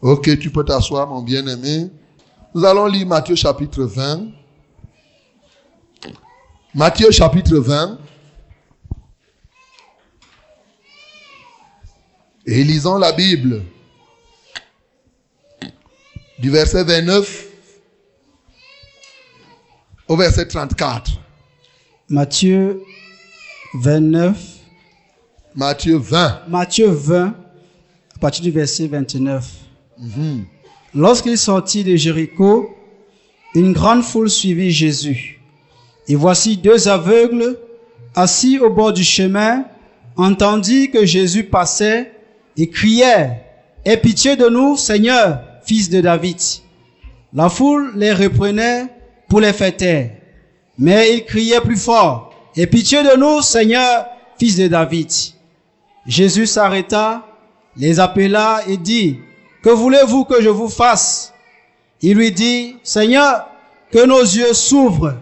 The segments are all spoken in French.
Ok, tu peux t'asseoir, mon bien-aimé. Nous allons lire Matthieu chapitre 20. Matthieu chapitre 20. Et lisons la Bible. Du verset 29 au verset 34. Matthieu 29. Matthieu 20. Matthieu 20, à partir du verset 29. Lorsqu'il sortit de Jéricho, une grande foule suivit Jésus. Et voici deux aveugles assis au bord du chemin, entendit que Jésus passait et criaient, Aie pitié de nous, Seigneur, fils de David. La foule les reprenait pour les taire. Mais ils criaient plus fort, Aie pitié de nous, Seigneur, fils de David. Jésus s'arrêta, les appela et dit, Que voulez-vous que je vous fasse? Il lui dit, Seigneur, que nos yeux s'ouvrent.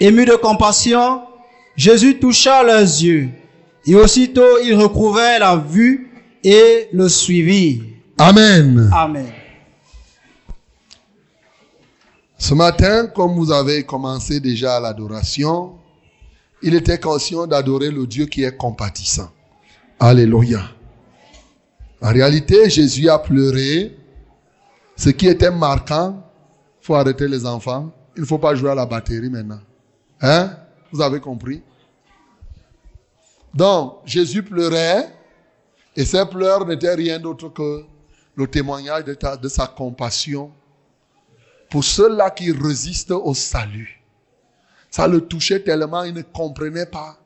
Ému de compassion, Jésus toucha leurs yeux, et aussitôt ils recouvraient la vue et le suivirent. Amen. Amen. Ce matin, comme vous avez commencé déjà l'adoration, il était conscient d'adorer le Dieu qui est compatissant. Alléluia. En réalité, Jésus a pleuré. Ce qui était marquant, il faut arrêter les enfants. Il ne faut pas jouer à la batterie maintenant. Hein? Vous avez compris? Donc, Jésus pleurait et ses pleurs n'étaient rien d'autre que le témoignage de, sa compassion pour ceux-là qui résistent au salut. Ça le touchait tellement, il ne comprenait pas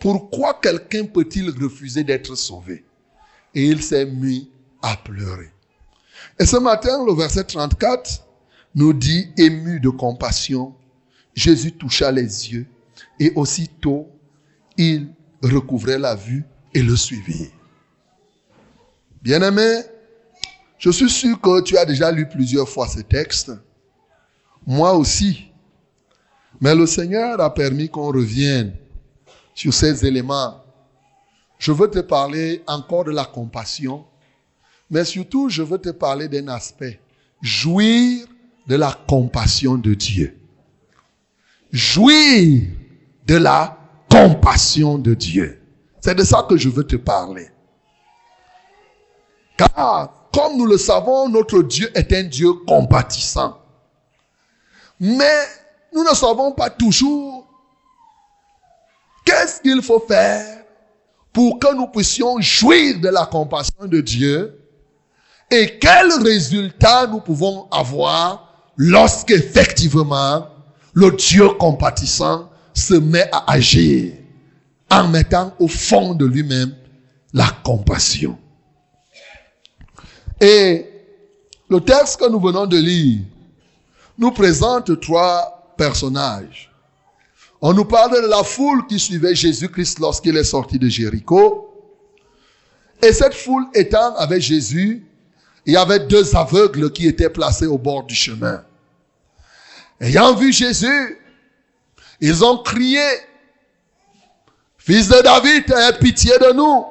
pourquoi quelqu'un peut-il refuser d'être sauvé. Et il s'est mis à pleurer. Et ce matin, le verset 34 nous dit, ému de compassion, Jésus toucha les yeux et aussitôt il recouvrait la vue et le suivit. Bien-aimé, je suis sûr que tu as déjà lu plusieurs fois ce texte. Moi aussi. Mais le Seigneur a permis qu'on revienne sur ces éléments. Je veux te parler encore de la compassion, mais surtout je veux te parler d'un aspect. Jouir de la compassion de Dieu. Jouir de la compassion de Dieu. C'est de ça que je veux te parler. Car, comme nous le savons, notre Dieu est un Dieu compatissant. Mais nous ne savons pas toujours qu'est-ce qu'il faut faire pour que nous puissions jouir de la compassion de Dieu et quels résultats nous pouvons avoir lorsqu'effectivement le Dieu compatissant se met à agir en mettant au fond de lui-même la compassion. Et le texte que nous venons de lire nous présente trois personnages. On nous parle de la foule qui suivait Jésus-Christ lorsqu'il est sorti de Jéricho. Et cette foule étant avec Jésus, il y avait deux aveugles qui étaient placés au bord du chemin. Ayant vu Jésus, ils ont crié, Fils de David, aie pitié de nous.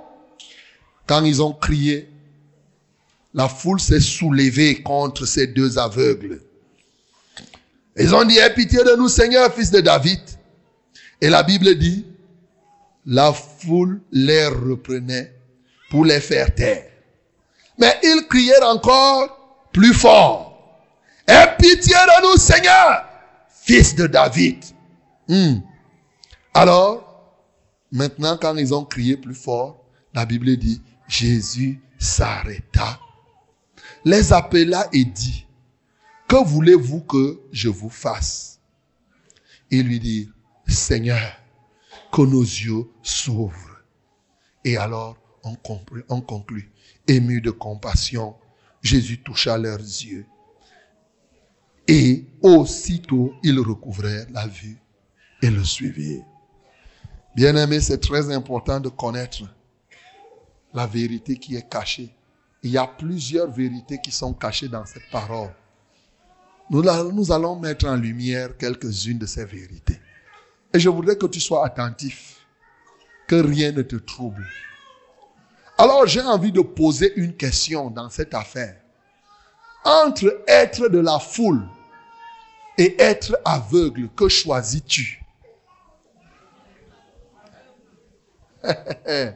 Quand ils ont crié, la foule s'est soulevée contre ces deux aveugles. Ils ont dit, aie pitié de nous, Seigneur, fils de David. Et la Bible dit, la foule les reprenait pour les faire taire. Mais ils crièrent encore plus fort. Aie pitié de nous, Seigneur, fils de David. Hmm. Alors, maintenant, quand ils ont crié plus fort, la Bible dit, Jésus s'arrêta, les appela et dit, que voulez-vous que je vous fasse? Ils lui dirent, Seigneur, que nos yeux s'ouvrent. Et alors, on, conclut, ému de compassion, Jésus toucha leurs yeux. Et aussitôt, ils recouvrèrent la vue et le suivirent. Bien-aimé, c'est très important de connaître la vérité qui est cachée. Il y a plusieurs vérités qui sont cachées dans cette parole. Nous allons mettre en lumière quelques-unes de ces vérités. Et je voudrais que tu sois attentif, que rien ne te trouble. Alors j'ai envie de poser une question dans cette affaire. Entre être de la foule et être aveugle, que choisis-tu?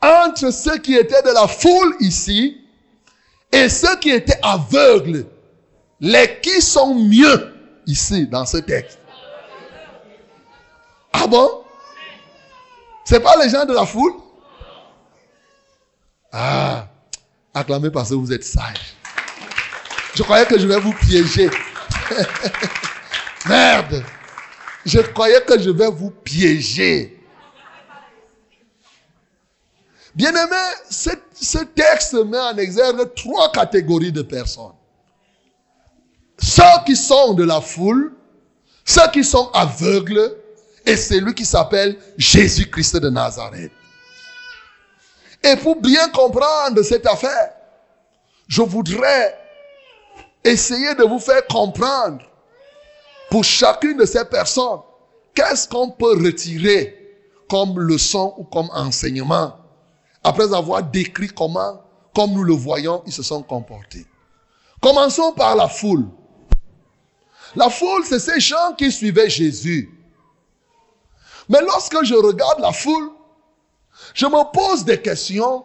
Entre ceux qui étaient de la foule ici et ceux qui étaient aveugles, les qui sont mieux ici dans ce texte? Ah bon? C'est pas les gens de la foule? Ah, acclamez parce que vous êtes sages. Je croyais que je vais vous piéger. Merde. Je croyais que je vais vous piéger. Bien aimé, ce, texte met en exergue trois catégories de personnes. Ceux qui sont de la foule, ceux qui sont aveugles, et celui qui s'appelle Jésus-Christ de Nazareth. Et pour bien comprendre cette affaire, je voudrais essayer de vous faire comprendre pour chacune de ces personnes qu'est-ce qu'on peut retirer comme leçon ou comme enseignement après avoir décrit comment, comme nous le voyons, ils se sont comportés. Commençons par la foule. La foule, c'est ces gens qui suivaient Jésus. Mais lorsque je regarde la foule, je me pose des questions.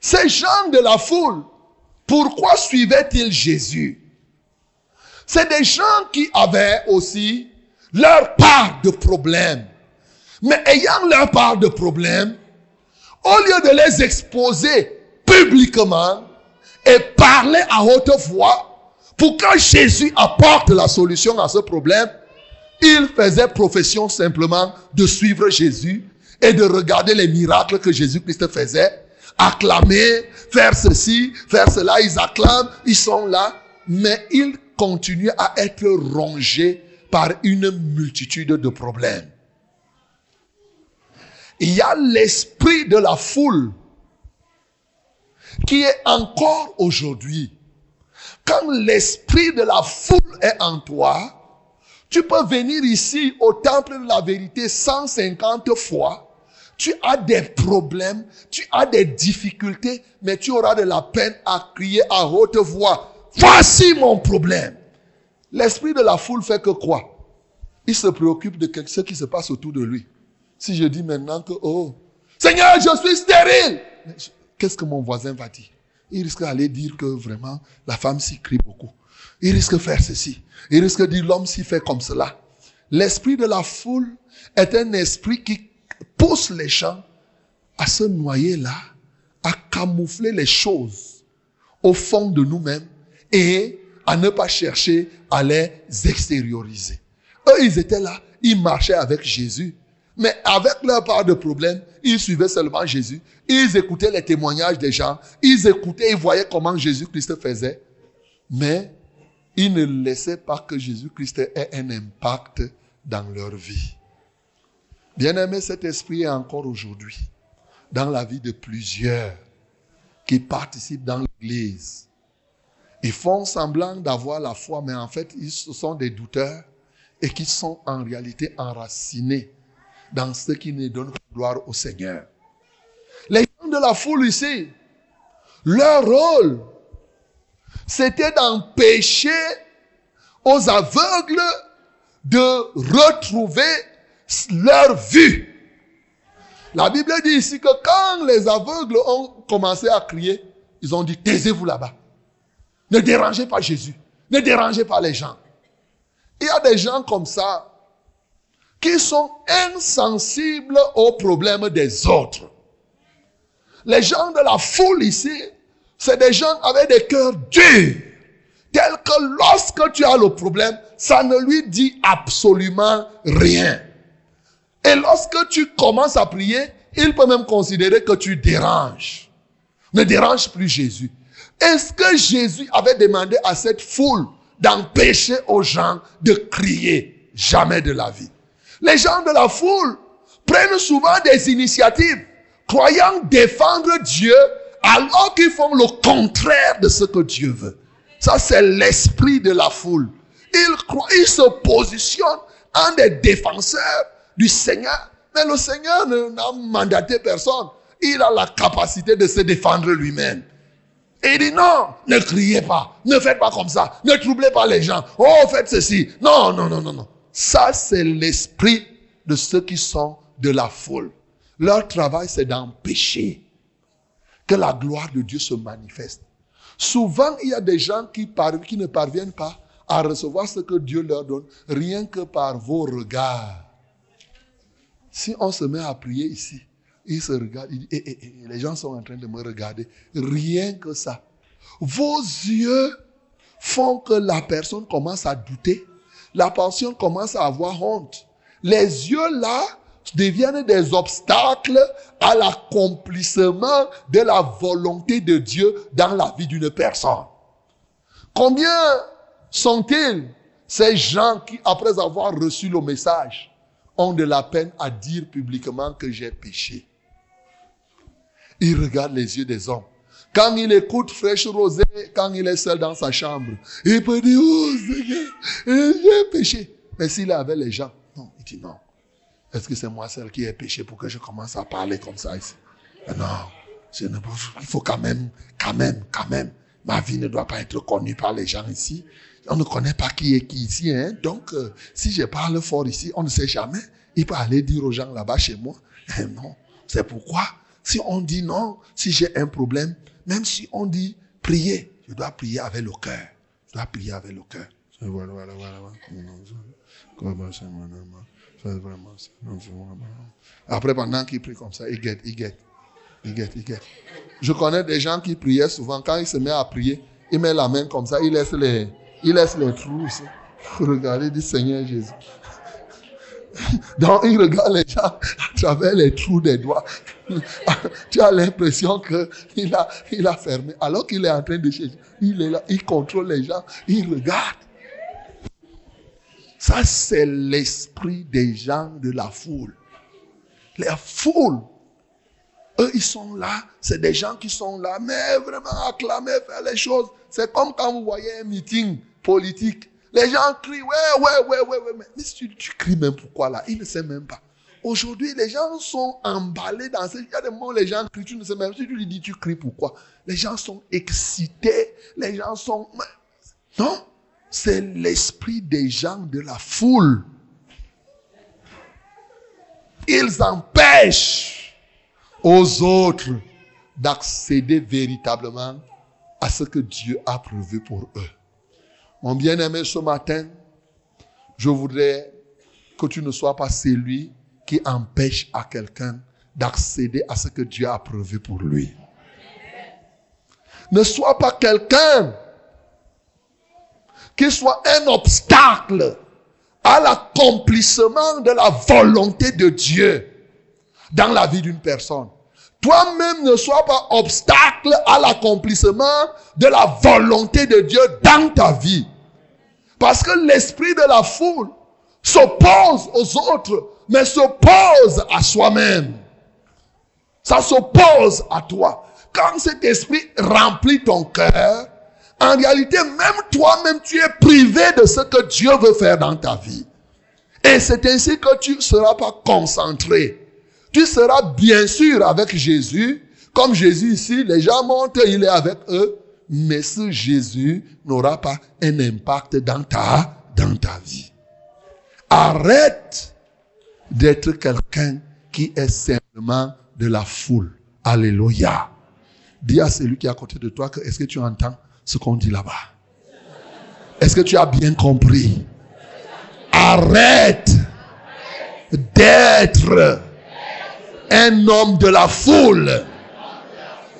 Ces gens de la foule, pourquoi suivaient-ils Jésus? C'est des gens qui avaient aussi leur part de problèmes. Mais ayant leur part de problèmes, au lieu de les exposer publiquement et parler à haute voix pour que Jésus apporte la solution à ce problème, ils faisaient profession simplement de suivre Jésus et de regarder les miracles que Jésus-Christ faisait, acclamer, faire ceci, faire cela, ils acclament, ils sont là, mais ils continuent à être rongés par une multitude de problèmes il y a l'esprit de la foule qui est encore aujourd'hui. Quand l'esprit de la foule est en toi, tu peux venir ici au temple de la vérité 150 fois. Tu as des problèmes, tu as des difficultés, mais tu auras de la peine à crier à haute voix. Voici mon problème. L'esprit de la foule fait que quoi? Il se préoccupe de ce qui se passe autour de lui. Si je dis maintenant que, oh, Seigneur, je suis stérile, qu'est-ce que mon voisin va dire? Il risque d'aller dire que vraiment, la femme s'y crie beaucoup. Il risque de faire ceci. Il risque de dire l'homme s'y fait comme cela. L'esprit de la foule est un esprit qui pousse les gens à se noyer là, à camoufler les choses au fond de nous-mêmes et à ne pas chercher à les extérioriser. Eux, ils étaient là, ils marchaient avec Jésus, mais avec leur part de problème, ils suivaient seulement Jésus. Ils écoutaient les témoignages des gens. Ils écoutaient, ils voyaient comment Jésus-Christ faisait. Mais ils ne laissaient pas que Jésus-Christ ait un impact dans leur vie. Bien aimé, cet esprit est encore aujourd'hui dans la vie de plusieurs qui participent dans l'Église. Ils font semblant d'avoir la foi, mais en fait, ils sont des douteurs et qui sont en réalité enracinés dans ce qui ne donne gloire au Seigneur. Les gens de la foule ici, leur rôle, c'était d'empêcher aux aveugles de retrouver leur vue. La Bible dit ici que quand les aveugles ont commencé à crier, ils ont dit, taisez-vous là-bas. Ne dérangez pas Jésus. Ne dérangez pas les gens. Il y a des gens comme ça qui sont insensibles aux problèmes des autres. Les gens de la foule ici, c'est des gens avec des cœurs durs, tels que lorsque tu as le problème, ça ne lui dit absolument rien. Et lorsque tu commences à prier, il peut même considérer que tu déranges. Ne dérange plus Jésus. Est-ce que Jésus avait demandé à cette foule d'empêcher aux gens de crier Jamais de la vie? Les gens de la foule prennent souvent des initiatives, croyant défendre Dieu, alors qu'ils font le contraire de ce que Dieu veut. Ça, c'est l'esprit de la foule. Ils croient, ils se positionnent en des défenseurs du Seigneur. Mais le Seigneur n'a mandaté personne. Il a la capacité de se défendre lui-même. Et il dit non, ne criez pas, ne faites pas comme ça, ne troublez pas les gens. Oh, faites ceci. Non, non, non, non, non. Ça, c'est l'esprit de ceux qui sont de la foule. Leur travail, c'est d'empêcher que la gloire de Dieu se manifeste. Souvent, il y a des gens qui, ne parviennent pas à recevoir ce que Dieu leur donne, rien que par vos regards. Si on se met à prier ici, il se regarde, eh, eh, eh, les gens sont en train de me regarder. Rien que ça. Vos yeux font que la personne commence à douter. La personne commence à avoir honte. Les yeux là deviennent des obstacles à l'accomplissement de la volonté de Dieu dans la vie d'une personne. Combien sont-ils ces gens qui, après avoir reçu le message, ont de la peine à dire publiquement que j'ai péché? Il regarde les yeux des hommes. Quand il écoute Fraîche Rosée, quand il est seul dans sa chambre, il peut dire, oh Seigneur, j'ai péché. Mais s'il avec les gens, non, il dit non. Est-ce que c'est moi celle qui ai péché pour que je commence à parler comme ça ici? Non, il faut quand même, quand même, quand même. Ma vie ne doit pas être connue par les gens ici. On ne connaît pas qui est qui ici. Hein? Donc, euh, si je parle fort ici, on ne sait jamais. Il peut aller dire aux gens là-bas chez moi. Eh non, c'est pourquoi, si on dit non, si j'ai un problème, même si on dit prier, je dois prier avec le cœur. Je dois prier avec le cœur. Voilà, voilà, voilà. Après, pendant qu'il prie comme ça, il guette, il guette. Il guette, il guette. Je connais des gens qui priaient souvent. Quand il se met à prier, il met la main comme ça, il laisse les, il laisse les trous ici. Regardez, il dit Seigneur Jésus. Donc, il regarde les gens à travers les trous des doigts. tu as l'impression qu'il a, il a fermé. Alors qu'il est en train de chercher. Il est là, il contrôle les gens, il regarde. Ça, c'est l'esprit des gens de la foule. La foule. Eux, ils sont là. C'est des gens qui sont là, mais vraiment acclamer, faire les choses. C'est comme quand vous voyez un meeting politique. Les gens crient, ouais, ouais, ouais, ouais, ouais. Mais, si tu, cries même pourquoi là, ils ne savent même pas. Aujourd'hui, les gens sont emballés dans ce. Il y a des moments les gens crient, tu ne sais même pas. Si tu lui dis, tu cries pourquoi? Les gens sont excités. Les gens sont. Non c'est l'esprit des gens de la foule. Ils empêchent aux autres d'accéder véritablement à ce que Dieu a prévu pour eux. Mon bien-aimé, ce matin, je voudrais que tu ne sois pas celui qui empêche à quelqu'un d'accéder à ce que Dieu a prévu pour lui. Ne sois pas quelqu'un qui soit un obstacle à l'accomplissement de la volonté de Dieu dans la vie d'une personne. Toi-même ne sois pas obstacle à l'accomplissement de la volonté de Dieu dans ta vie. Parce que l'esprit de la foule s'oppose aux autres, mais s'oppose à soi-même. Ça s'oppose à toi. Quand cet esprit remplit ton cœur, en réalité, même toi-même, tu es privé de ce que Dieu veut faire dans ta vie. Et c'est ainsi que tu ne seras pas concentré. Tu seras bien sûr avec Jésus. Comme Jésus ici, les gens montent, il est avec eux. Mais ce Jésus n'aura pas un impact dans ta, dans ta vie. Arrête d'être quelqu'un qui est simplement de la foule. Alléluia. Dis à celui qui est à côté de toi que est-ce que tu entends? Ce qu'on dit là-bas. Est-ce que tu as bien compris? Arrête d'être un homme de la foule.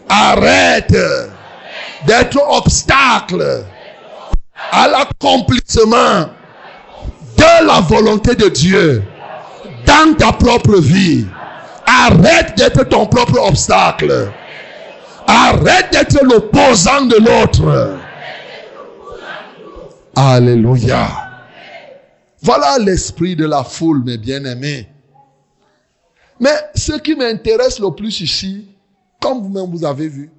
Arrête d'être obstacle à l'accomplissement de la volonté de Dieu dans ta propre vie. Arrête d'être ton propre obstacle. Arrête d'être l'opposant de l'autre. Alléluia. Voilà l'esprit de la foule, mes bien-aimés. Mais ce qui m'intéresse le plus ici, comme vous-même vous avez vu,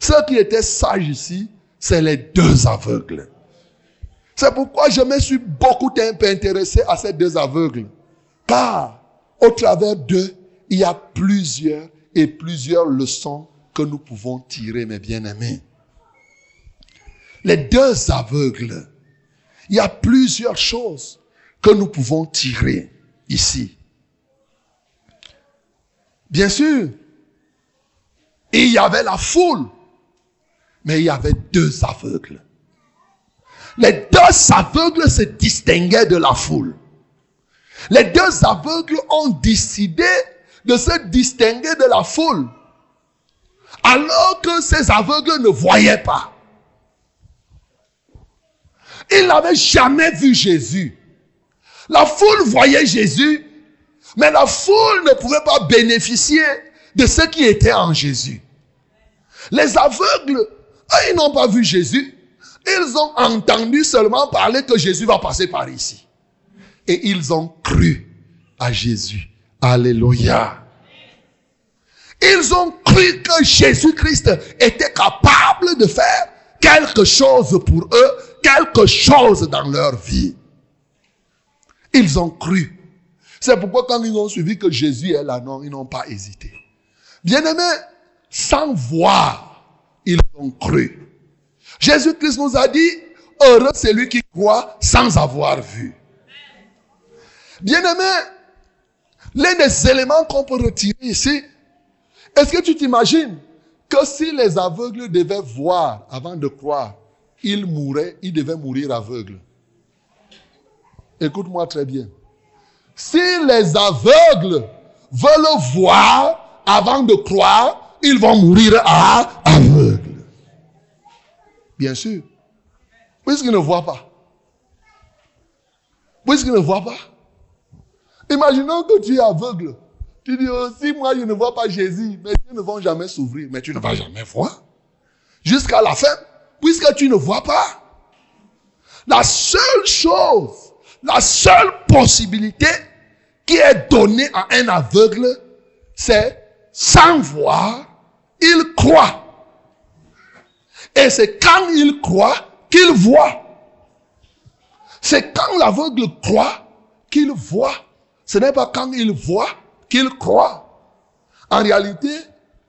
ceux qui étaient sages ici, c'est les deux aveugles. C'est pourquoi je me suis beaucoup intéressé à ces deux aveugles. Car au travers d'eux, il y a plusieurs et plusieurs leçons que nous pouvons tirer, mes bien-aimés. les deux aveugles, il y a plusieurs choses que nous pouvons tirer ici. Bien sûr, il y avait la foule, mais il y avait deux aveugles. Les deux aveugles se distinguaient de la foule. Les deux aveugles ont décidé de se distinguer de la foule. Alors que ces aveugles ne voyaient pas. Ils n'avaient jamais vu Jésus. La foule voyait Jésus, mais la foule ne pouvait pas bénéficier de ce qui était en Jésus. Les aveugles, ils n'ont pas vu Jésus. Ils ont entendu seulement parler que Jésus va passer par ici. Et ils ont cru à Jésus. Alléluia. Ils ont cru que Jésus-Christ était capable de faire quelque chose pour eux, quelque chose dans leur vie. Ils ont cru. C'est pourquoi quand ils ont suivi que Jésus est là, non, ils n'ont pas hésité. Bien-aimés, sans voir, ils ont cru. Jésus-Christ nous a dit, heureux celui qui croit sans avoir vu. Bien-aimés, l'un des éléments qu'on peut retirer ici, est-ce que tu t'imagines que si les aveugles devaient voir avant de croire, ils mourraient, ils devaient mourir aveugles? Écoute-moi très bien. Si les aveugles veulent voir avant de croire, ils vont mourir aveugles. Bien sûr. Puisqu'ils ne voient pas? Puisqu'ils ne voient pas? Imaginons que tu es aveugle. Tu dis oh, moi je ne vois pas Jésus, mais ils ne vont jamais s'ouvrir, mais tu ne vas jamais voir. Jusqu'à la fin, puisque tu ne vois pas. La seule chose, la seule possibilité qui est donnée à un aveugle, c'est sans voir, il croit. Et c'est quand il croit qu'il voit. C'est quand l'aveugle croit qu'il voit. Ce n'est pas quand il voit qu'il croit. En réalité,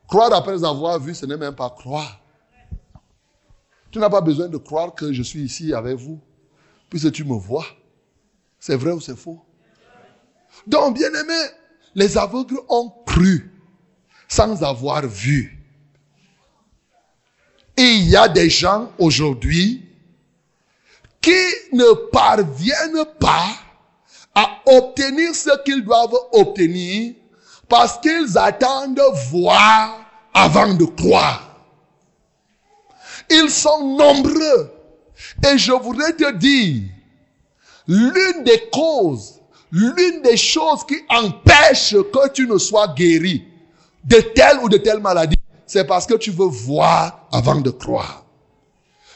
croire après avoir vu, ce n'est même pas croire. Tu n'as pas besoin de croire que je suis ici avec vous, puisque tu me vois. C'est vrai ou c'est faux? Donc, bien aimé, les aveugles ont cru sans avoir vu. Et il y a des gens aujourd'hui qui ne parviennent pas à obtenir ce qu'ils doivent obtenir parce qu'ils attendent voir avant de croire. Ils sont nombreux. Et je voudrais te dire, l'une des causes, l'une des choses qui empêche que tu ne sois guéri de telle ou de telle maladie, c'est parce que tu veux voir avant de croire.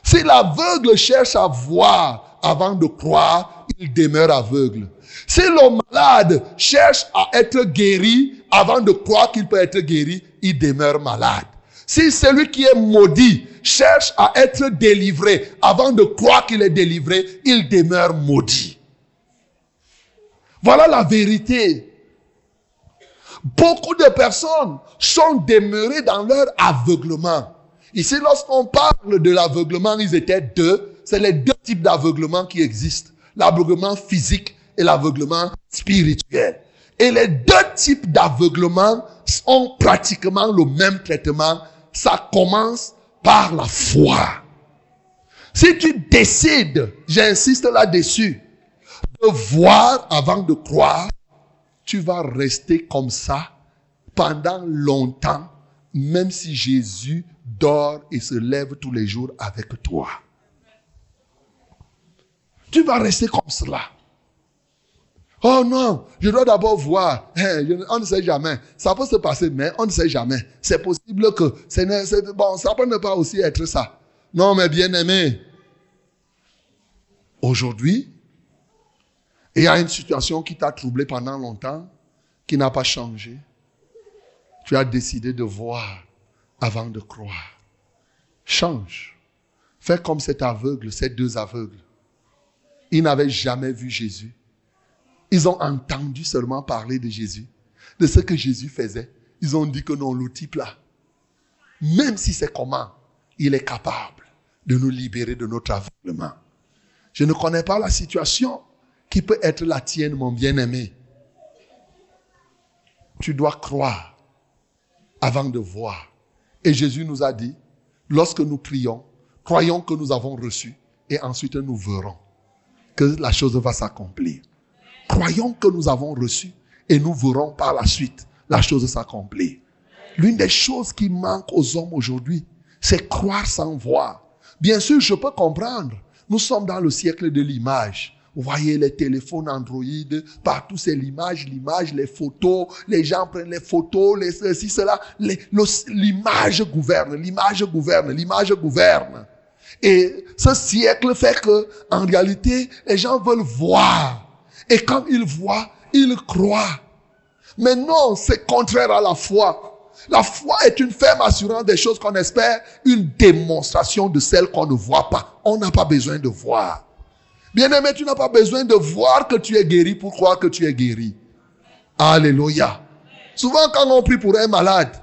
Si l'aveugle cherche à voir avant de croire, il demeure aveugle. Si le malade cherche à être guéri avant de croire qu'il peut être guéri, il demeure malade. Si celui qui est maudit cherche à être délivré avant de croire qu'il est délivré, il demeure maudit. Voilà la vérité. Beaucoup de personnes sont demeurées dans leur aveuglement. Ici, lorsqu'on parle de l'aveuglement, ils étaient deux. C'est les deux types d'aveuglement qui existent. L'aveuglement physique et l'aveuglement spirituel. Et les deux types d'aveuglement ont pratiquement le même traitement. Ça commence par la foi. Si tu décides, j'insiste là-dessus, de voir avant de croire, tu vas rester comme ça pendant longtemps, même si Jésus dort et se lève tous les jours avec toi. Tu vas rester comme cela. Oh non, je dois d'abord voir. On ne sait jamais. Ça peut se passer, mais on ne sait jamais. C'est possible que... bon, ça peut ne pas aussi être ça. Non, mais bien aimé. Aujourd'hui, il y a une situation qui t'a troublé pendant longtemps, qui n'a pas changé. Tu as décidé de voir avant de croire. Change. Fais comme cet aveugle, ces deux aveugles. Ils n'avaient jamais vu Jésus. Ils ont entendu seulement parler de Jésus, de ce que Jésus faisait. Ils ont dit que non, le type là, même si c'est comment, il est capable de nous libérer de notre aveuglement. Je ne connais pas la situation qui peut être la tienne, mon bien-aimé. Tu dois croire avant de voir. Et Jésus nous a dit, lorsque nous prions, croyons que nous avons reçu et ensuite nous verrons que la chose va s'accomplir. Croyons que nous avons reçu et nous verrons par la suite la chose s'accomplir. L'une des choses qui manque aux hommes aujourd'hui, c'est croire sans voir. Bien sûr, je peux comprendre. Nous sommes dans le siècle de l'image. Vous voyez les téléphones Android, partout c'est l'image, l'image, les photos, les gens prennent les photos, les ceci, cela. L'image gouverne, l'image gouverne, l'image gouverne. Et ce siècle fait que, en réalité, les gens veulent voir. Et quand ils voient, ils croient. Mais non, c'est contraire à la foi. La foi est une ferme assurance des choses qu'on espère, une démonstration de celles qu'on ne voit pas. On n'a pas besoin de voir. Bien-aimé, tu n'as pas besoin de voir que tu es guéri pour croire que tu es guéri. Alléluia. Souvent, quand on prie pour un malade,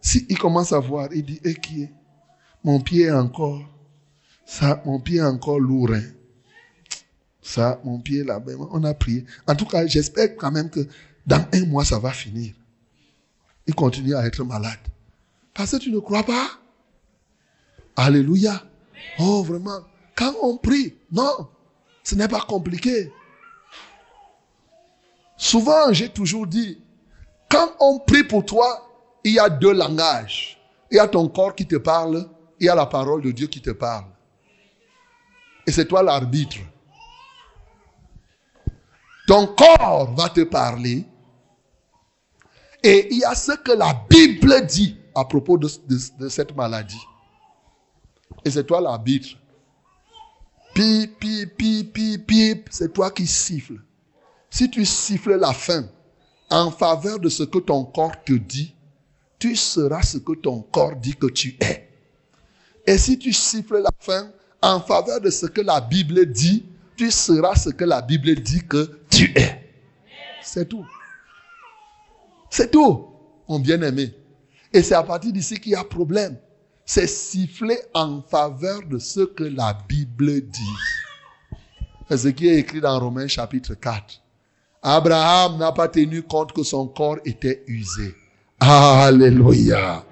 si il commence à voir, il dit, eh, qui est? Mon pied est encore, ça, mon pied est encore lourd. Hein. Ça, mon pied là, ben, on a prié. En tout cas, j'espère quand même que dans un mois, ça va finir. Il continue à être malade. Parce que tu ne crois pas. Alléluia. Oh, vraiment. Quand on prie, non. Ce n'est pas compliqué. Souvent, j'ai toujours dit, quand on prie pour toi, il y a deux langages. Il y a ton corps qui te parle, il y a la parole de Dieu qui te parle. Et c'est toi l'arbitre. Ton corps va te parler. Et il y a ce que la Bible dit à propos de, cette maladie. Et c'est toi l'arbitre. Pip, pip, pip, pip, pip, c'est toi qui siffles. Si tu siffles la fin en faveur de ce que ton corps te dit, tu seras ce que ton corps dit que tu es. Et si tu siffles la fin en faveur de ce que la Bible dit, tu seras ce que la Bible dit que tu es. C'est tout. C'est tout, mon bien-aimé. Et c'est à partir d'ici qu'il y a problème c'est siffler en faveur de ce que la Bible dit. C'est ce qui est écrit dans Romains chapitre 4. Abraham n'a pas tenu compte que son corps était usé. Alléluia.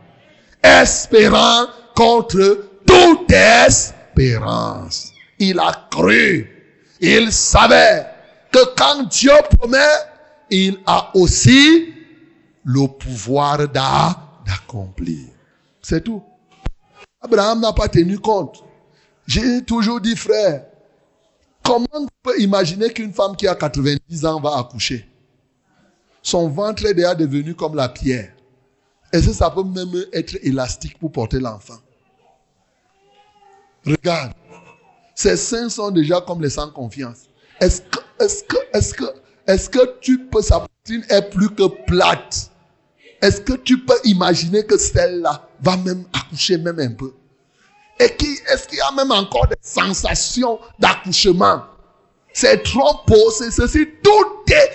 Espérant contre toute espérance. Il a cru. Il savait que quand Dieu promet, il a aussi le pouvoir d'accomplir. C'est tout. Abraham n'a pas tenu compte. J'ai toujours dit, frère, comment on peut imaginer qu'une femme qui a 90 ans va accoucher? Son ventre est déjà devenu comme la pierre. Est-ce que ça peut même être élastique pour porter l'enfant? Regarde, ses seins sont déjà comme les sans confiance. Est-ce que, est-ce que, est-ce que, est-ce que tu peux, sa poitrine est plus que plate? Est-ce que tu peux imaginer que celle-là va même accoucher même un peu? Et qui, est-ce qu'il y a même encore des sensations d'accouchement? C'est trop beau, c'est ceci. Tout est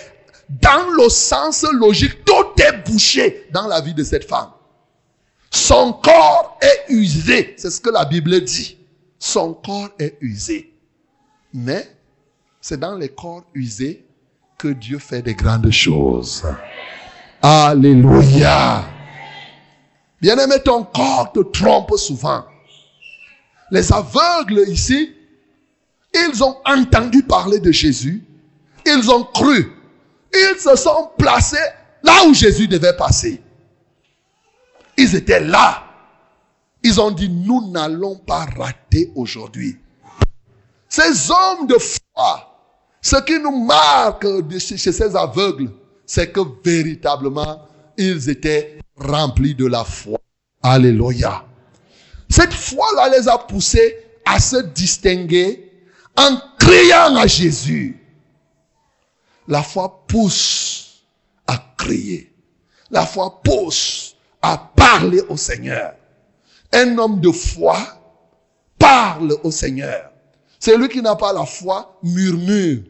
dans le sens logique, tout est bouché dans la vie de cette femme. Son corps est usé, c'est ce que la Bible dit. Son corps est usé. Mais c'est dans les corps usés que Dieu fait des grandes choses. Alléluia. Bien-aimé, ton corps te trompe souvent. Les aveugles ici, ils ont entendu parler de Jésus. Ils ont cru. Ils se sont placés là où Jésus devait passer. Ils étaient là. Ils ont dit, nous n'allons pas rater aujourd'hui. Ces hommes de foi, ce qui nous marque chez ces aveugles, c'est que véritablement, ils étaient remplis de la foi. Alléluia. Cette foi-là les a poussés à se distinguer en criant à Jésus. La foi pousse à crier. La foi pousse à parler au Seigneur. Un homme de foi parle au Seigneur. Celui qui n'a pas la foi murmure.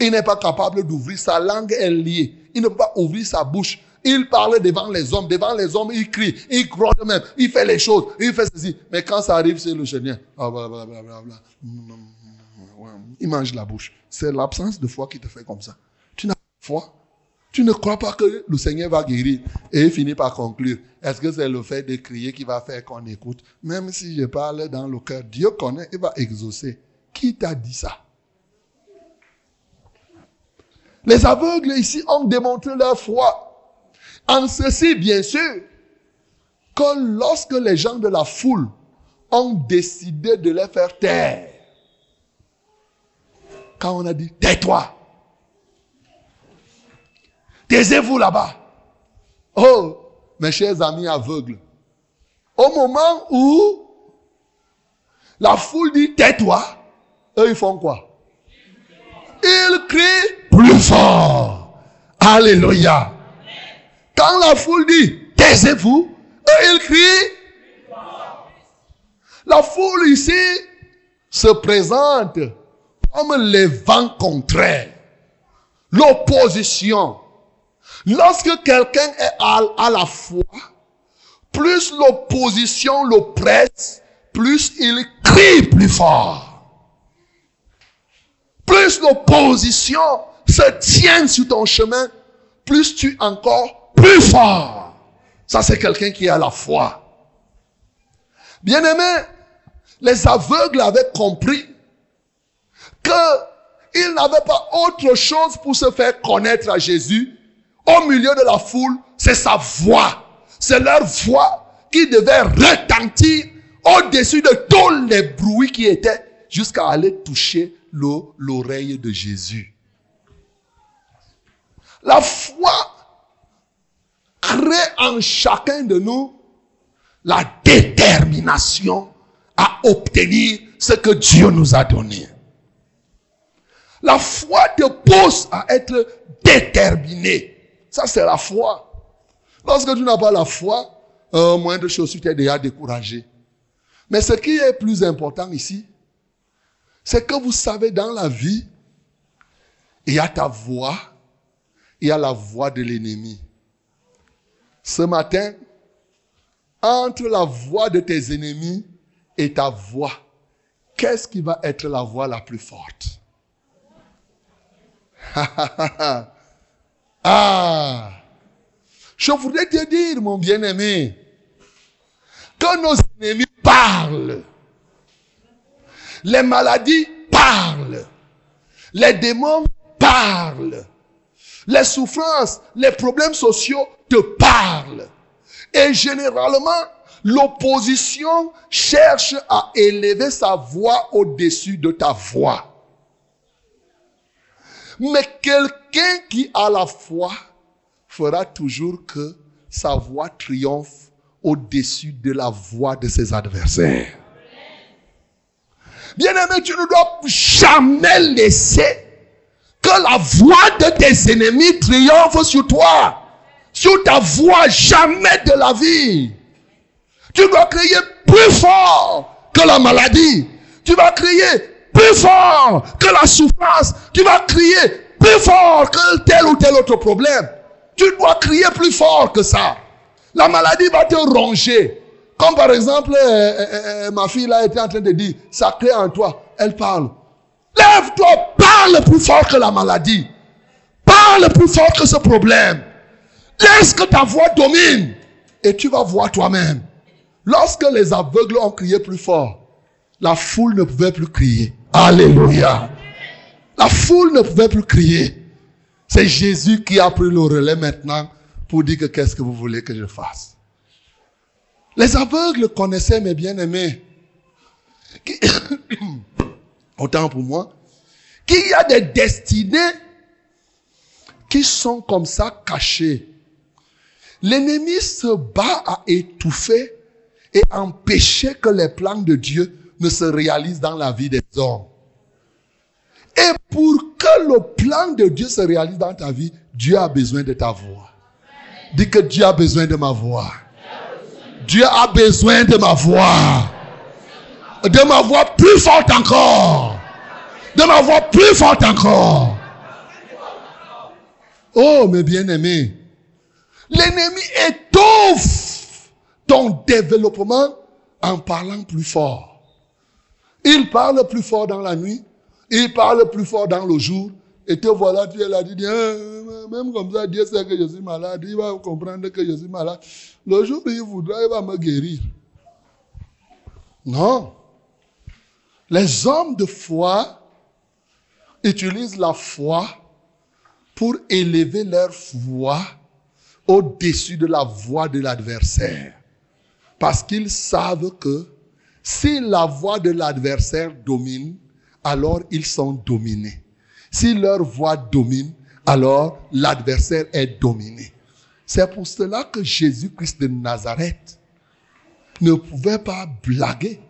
Il n'est pas capable d'ouvrir sa langue, est liée. Il ne peut pas ouvrir sa bouche. Il parle devant les hommes. Devant les hommes, il crie, il croit même, il fait les choses, il fait ceci. Mais quand ça arrive c'est le Seigneur, ah, il mange la bouche. C'est l'absence de foi qui te fait comme ça. Tu n'as pas foi. Tu ne crois pas que le Seigneur va guérir. Et il finit par conclure. Est-ce que c'est le fait de crier qui va faire qu'on écoute? Même si je parle dans le cœur, Dieu connaît, il va exaucer. Qui t'a dit ça? Les aveugles ici ont démontré leur foi. En ceci, bien sûr, que lorsque les gens de la foule ont décidé de les faire taire, quand on a dit, tais-toi, taisez-vous là-bas. Oh, mes chers amis aveugles, au moment où la foule dit, tais-toi, eux, ils font quoi? Ils crient plus fort. Alléluia. Quand la foule dit, taisez-vous, eux, ils crient. La foule ici se présente comme les vents contraires, l'opposition. Lorsque quelqu'un est à, la foi, plus l'opposition l'oppresse, plus il crie plus fort. Plus l'opposition se tient sur ton chemin, plus tu encore plus fort. Ça, c'est quelqu'un qui a la foi. Bien aimé, les aveugles avaient compris qu'il n'avait pas autre chose pour se faire connaître à Jésus au milieu de la foule, c'est sa voix. C'est leur voix qui devait retentir au-dessus de tous les bruits qui étaient jusqu'à aller toucher l'oreille de Jésus. La foi crée en chacun de nous la détermination à obtenir ce que Dieu nous a donné. La foi te pousse à être déterminé. Ça, c'est la foi. Lorsque tu n'as pas la foi, euh, moins de choses, tu t'es déjà découragé. Mais ce qui est plus important ici, c'est que vous savez, dans la vie, il y a ta voix, il y a la voix de l'ennemi. Ce matin, entre la voix de tes ennemis et ta voix, qu'est-ce qui va être la voix la plus forte? ah, je voudrais te dire, mon bien-aimé, que nos ennemis parlent. Les maladies parlent. Les démons parlent. Les souffrances, les problèmes sociaux te parlent. Et généralement, l'opposition cherche à élever sa voix au-dessus de ta voix. Mais quelqu'un qui a la foi fera toujours que sa voix triomphe au-dessus de la voix de ses adversaires. Bien-aimé, tu ne dois jamais laisser que la voix de tes ennemis triomphe sur toi, sur ta voix, jamais de la vie. Tu dois crier plus fort que la maladie. Tu vas crier plus fort que la souffrance. Tu vas crier plus fort que tel ou tel autre problème. Tu dois crier plus fort que ça. La maladie va te ronger. Comme par exemple, euh, euh, euh, ma fille là était en train de dire, ça crée en toi. Elle parle. Lève-toi, parle plus fort que la maladie. Parle plus fort que ce problème. Laisse que ta voix domine. Et tu vas voir toi-même. Lorsque les aveugles ont crié plus fort, la foule ne pouvait plus crier. Alléluia. La foule ne pouvait plus crier. C'est Jésus qui a pris le relais maintenant pour dire que qu'est-ce que vous voulez que je fasse. Les aveugles connaissaient mes bien-aimés. Autant pour moi. Qu'il y a des destinées qui sont comme ça cachées. L'ennemi se bat à étouffer et empêcher que les plans de Dieu ne se réalisent dans la vie des hommes. Et pour que le plan de Dieu se réalise dans ta vie, Dieu a besoin de ta voix. Dis que Dieu a besoin de ma voix. Dieu a besoin de ma voix. De ma voix plus forte encore. De ma voix plus forte encore. Oh, mes bien-aimés. L'ennemi étouffe ton développement en parlant plus fort. Il parle plus fort dans la nuit, il parle plus fort dans le jour, et te voilà, tu es là, tu dis, hein, même comme ça, Dieu sait que je suis malade, il va comprendre que je suis malade. Le jour où il voudra, il va me guérir. Non. Les hommes de foi utilisent la foi pour élever leur voix au-dessus de la voix de l'adversaire. Parce qu'ils savent que si la voix de l'adversaire domine, alors ils sont dominés. Si leur voix domine, alors l'adversaire est dominé. C'est pour cela que Jésus-Christ de Nazareth ne pouvait pas blaguer.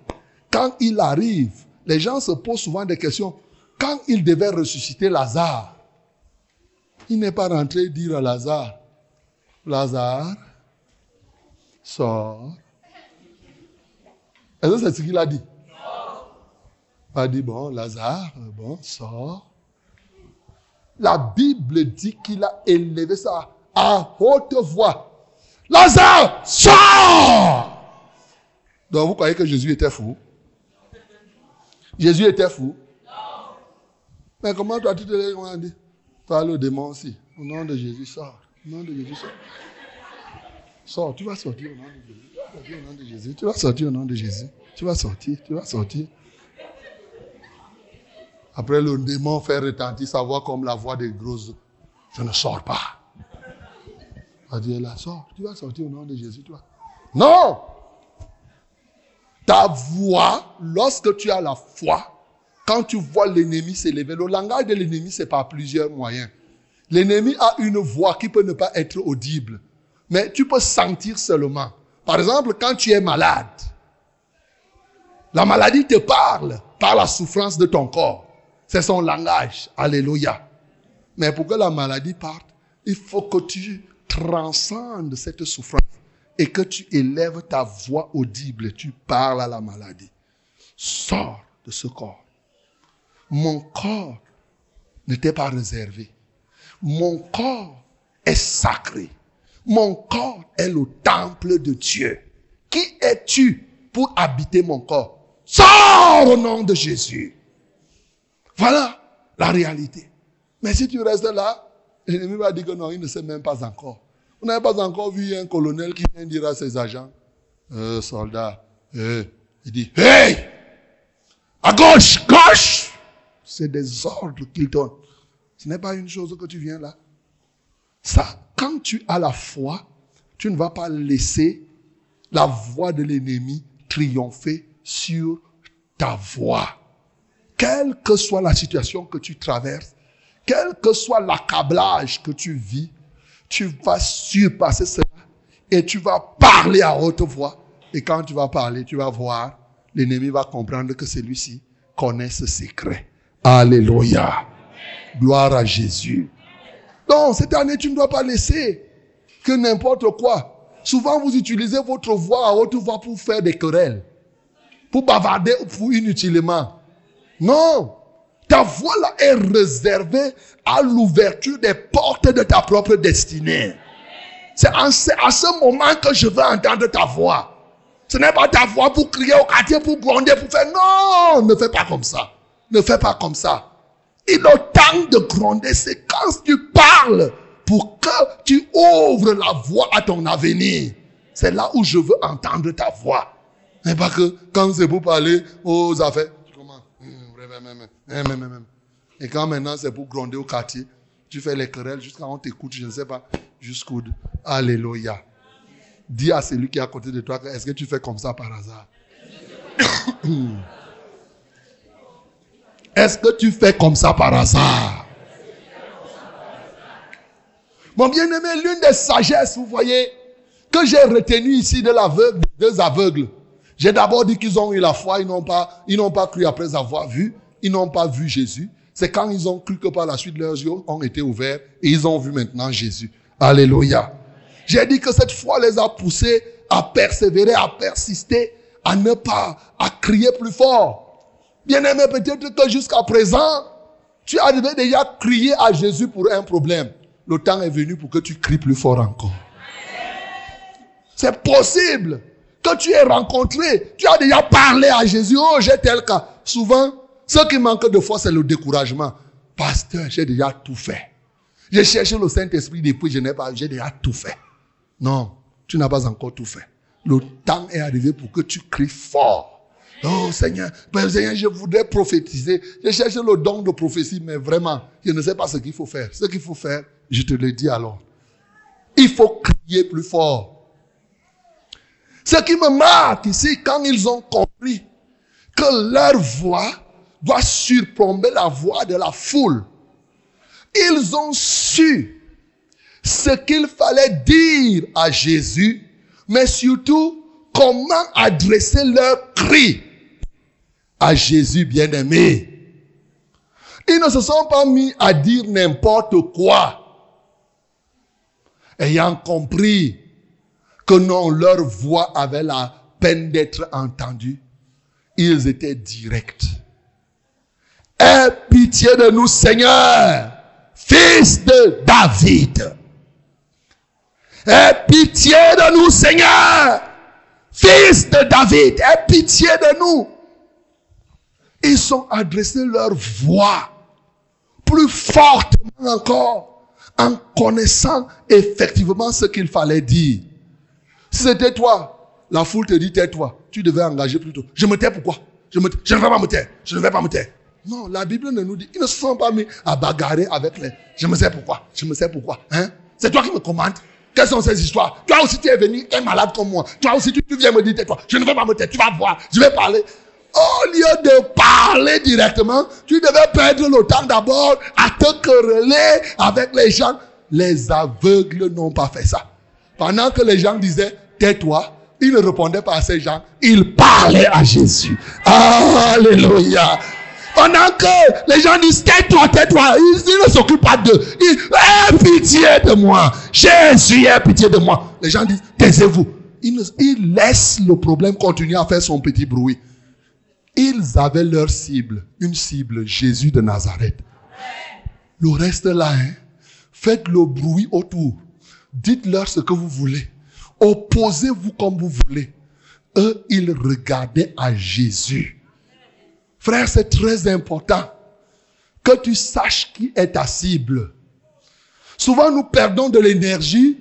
Quand il arrive, les gens se posent souvent des questions. Quand il devait ressusciter Lazare, il n'est pas rentré dire à Lazare, Lazare, sors. Est-ce que c'est ce qu'il a dit? A dit, bon, Lazare, bon, sors. La Bible dit qu'il a élevé ça à haute voix. Lazare, sors! Donc vous croyez que Jésus était fou? Jésus était fou? Mais comment toi tu te lèves Parle au démon aussi. Au nom de Jésus, sors. Au nom de Jésus, sors. Sors, tu vas sortir au nom de Jésus. Tu vas sortir au nom de Jésus. Tu vas sortir, tu vas sortir. Après, le démon fait retentir sa voix comme la voix des grosses. Je ne sors pas. Va dire là, sors. Tu vas sortir au nom de Jésus, toi. Non! Ta voix, lorsque tu as la foi, quand tu vois l'ennemi s'élever, le langage de l'ennemi, c'est par plusieurs moyens. L'ennemi a une voix qui peut ne pas être audible, mais tu peux sentir seulement. Par exemple, quand tu es malade, la maladie te parle par la souffrance de ton corps. C'est son langage. Alléluia. Mais pour que la maladie parte, il faut que tu transcendes cette souffrance et que tu élèves ta voix audible. Tu parles à la maladie. Sors de ce corps. Mon corps n'était pas réservé. Mon corps est sacré. Mon corps est le temple de Dieu. Qui es-tu pour habiter mon corps? Sors au nom de Jésus. Voilà la réalité. Mais si tu restes là, l'ennemi va dire que non, il ne sait même pas encore. Vous n'avez pas encore vu un colonel qui vient dire à ses agents, euh, soldats, euh, il dit, hey, à gauche, gauche. C'est des ordres qu'il donne. Ce n'est pas une chose que tu viens là. Ça, quand tu as la foi, tu ne vas pas laisser la voix de l'ennemi triompher sur ta voix. Quelle que soit la situation que tu traverses, quel que soit l'accablage que tu vis, tu vas surpasser cela et tu vas parler à haute voix. Et quand tu vas parler, tu vas voir, l'ennemi va comprendre que celui-ci connaît ce secret. Alléluia. Gloire à Jésus. Donc, cette année, tu ne dois pas laisser que n'importe quoi. Souvent, vous utilisez votre voix à haute voix pour faire des querelles, pour bavarder ou pour inutilement. Non. Ta voix là est réservée à l'ouverture des portes de ta propre destinée. C'est à ce moment que je veux entendre ta voix. Ce n'est pas ta voix pour crier au quartier, pour gronder, pour faire. Non, ne fais pas comme ça. Ne fais pas comme ça. Il le temps de gronder, c'est quand tu parles pour que tu ouvres la voie à ton avenir. C'est là où je veux entendre ta voix. Mais pas que quand c'est pour parler aux affaires, et quand maintenant c'est pour gronder au quartier, tu fais les querelles jusqu'à on t'écoute, je ne sais pas, jusqu'où. Alléluia. Dis à celui qui est à côté de toi, est-ce que tu fais comme ça par hasard Est-ce que tu fais comme ça par hasard Mon bien-aimé, l'une des sagesses, vous voyez, que j'ai retenu ici de l'aveugle, deux aveugles. J'ai d'abord dit qu'ils ont eu la foi, ils n'ont pas, ils n'ont pas cru après avoir vu, ils n'ont pas vu Jésus. C'est quand ils ont cru que par la suite leurs yeux ont été ouverts et ils ont vu maintenant Jésus. Alléluia. J'ai dit que cette foi les a poussés à persévérer, à persister, à ne pas, à crier plus fort. Bien aimé, peut-être que jusqu'à présent, tu avais déjà crié à Jésus pour un problème. Le temps est venu pour que tu cries plus fort encore. C'est possible que tu aies rencontré, tu as déjà parlé à Jésus, oh, j'ai tel cas. Souvent, ce qui manque de foi, c'est le découragement. Pasteur, j'ai déjà tout fait. J'ai cherché le Saint-Esprit depuis, je n'ai pas, j'ai déjà tout fait. Non, tu n'as pas encore tout fait. Le temps est arrivé pour que tu cries fort. Oh Seigneur, ben, Seigneur, je voudrais prophétiser. Je cherche le don de prophétie, mais vraiment, je ne sais pas ce qu'il faut faire. Ce qu'il faut faire, je te le dis alors. Il faut crier plus fort. Ce qui me marque ici, quand ils ont compris que leur voix doit surplomber la voix de la foule, ils ont su ce qu'il fallait dire à Jésus, mais surtout comment adresser leur cri à Jésus bien-aimé. Ils ne se sont pas mis à dire n'importe quoi, ayant compris que non, leur voix avait la peine d'être entendue. Ils étaient directs. Aie pitié de nous, Seigneur, fils de David. Aie pitié de nous, Seigneur, fils de David. Aie pitié de nous. Ils ont adressé leur voix plus fortement encore en connaissant effectivement ce qu'il fallait dire. Si c'était toi, la foule te dit tais-toi, tu devais engager plutôt. Je me tais pourquoi? Je, ne vais pas me taire. Je ne vais pas me taire. Non, la Bible ne nous dit, ils ne se sont pas mis à bagarrer avec les. Je me sais pourquoi. Je me sais pourquoi. Hein? C'est toi qui me commandes. Quelles sont ces histoires? Toi aussi, tu es venu, un malade comme moi. Toi aussi, tu, tu viens me dire, tais-toi. Je ne vais pas me taire. Tu vas voir. Je vais parler. Au lieu de parler directement, tu devais perdre le temps d'abord à te quereller avec les gens. Les aveugles n'ont pas fait ça. Pendant que les gens disaient, tais-toi, ils ne répondaient pas à ces gens. Ils parlaient à Jésus. Alléluia. Pendant que les gens disent, tais-toi, tais-toi, ils, ne s'occupent pas d'eux. Ils, aie pitié de moi. Jésus, aie pitié de moi. Les gens disent, taisez-vous. Ils, ils laissent le problème continuer à faire son petit bruit. Ils avaient leur cible, une cible, Jésus de Nazareth. Le reste là, hein, faites le bruit autour. Dites-leur ce que vous voulez. Opposez-vous comme vous voulez. Eux, ils regardaient à Jésus. Frère, c'est très important que tu saches qui est ta cible. Souvent, nous perdons de l'énergie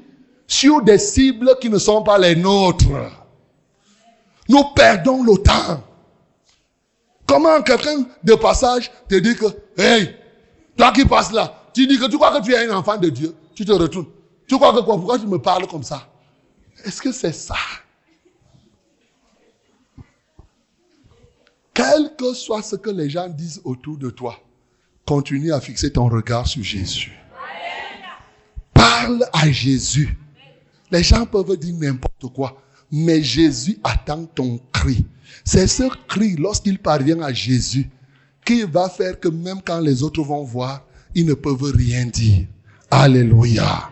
sur des cibles qui ne sont pas les nôtres. Nous perdons le temps. Comment quelqu'un de passage te dit que, hey, toi qui passes là, tu dis que tu crois que tu es un enfant de Dieu, tu te retournes. Tu crois que quoi Pourquoi tu me parles comme ça Est-ce que c'est ça? Quel que soit ce que les gens disent autour de toi, continue à fixer ton regard sur Jésus. Parle à Jésus. Les gens peuvent dire n'importe quoi, mais Jésus attend ton cri. C'est ce cri, lorsqu'il parvient à Jésus, qui va faire que même quand les autres vont voir, ils ne peuvent rien dire. Alléluia.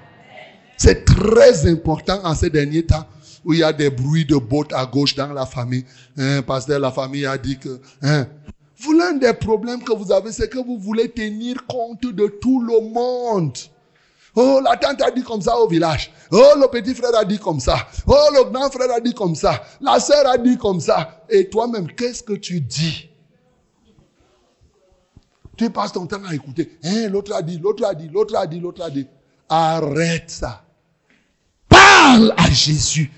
C'est très important en ces derniers temps où il y a des bruits de bottes à gauche dans la famille. Hein, pasteur, la famille a dit que... Hein, vous, l'un des problèmes que vous avez, c'est que vous voulez tenir compte de tout le monde. Oh, la tante a dit comme ça au village. Oh, le petit frère a dit comme ça. Oh, le grand frère a dit comme ça. La sœur a dit comme ça. Et toi-même, qu'est-ce que tu dis? Tu passes ton temps à écouter. Hein, l'autre a dit, l'autre a dit, l'autre a dit, l'autre a dit. Arrête ça. Parle à Jésus.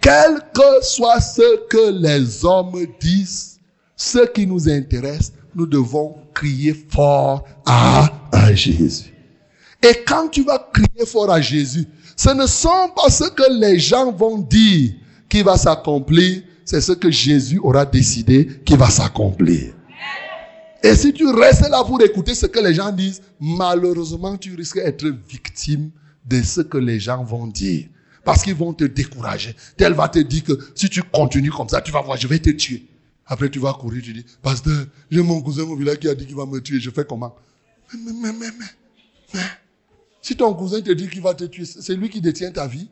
Quel que soit ce que les hommes disent, ce qui nous intéresse, nous devons crier fort à, Jésus. Et quand tu vas crier fort à Jésus, ce ne sont pas ce que les gens vont dire qui va s'accomplir, c'est ce que Jésus aura décidé qui va s'accomplir. Et si tu restes là pour écouter ce que les gens disent, malheureusement, tu risques d'être victime de ce que les gens vont dire. Parce qu'ils vont te décourager. Tel va te dire que si tu continues comme ça, tu vas voir, je vais te tuer. Après, tu vas courir, tu dis, pasteur, j'ai mon cousin au village qui a dit qu'il va me tuer, je fais comment? Mais, mais, mais, mais, mais. Si ton cousin te dit qu'il va te tuer, c'est lui qui détient ta vie.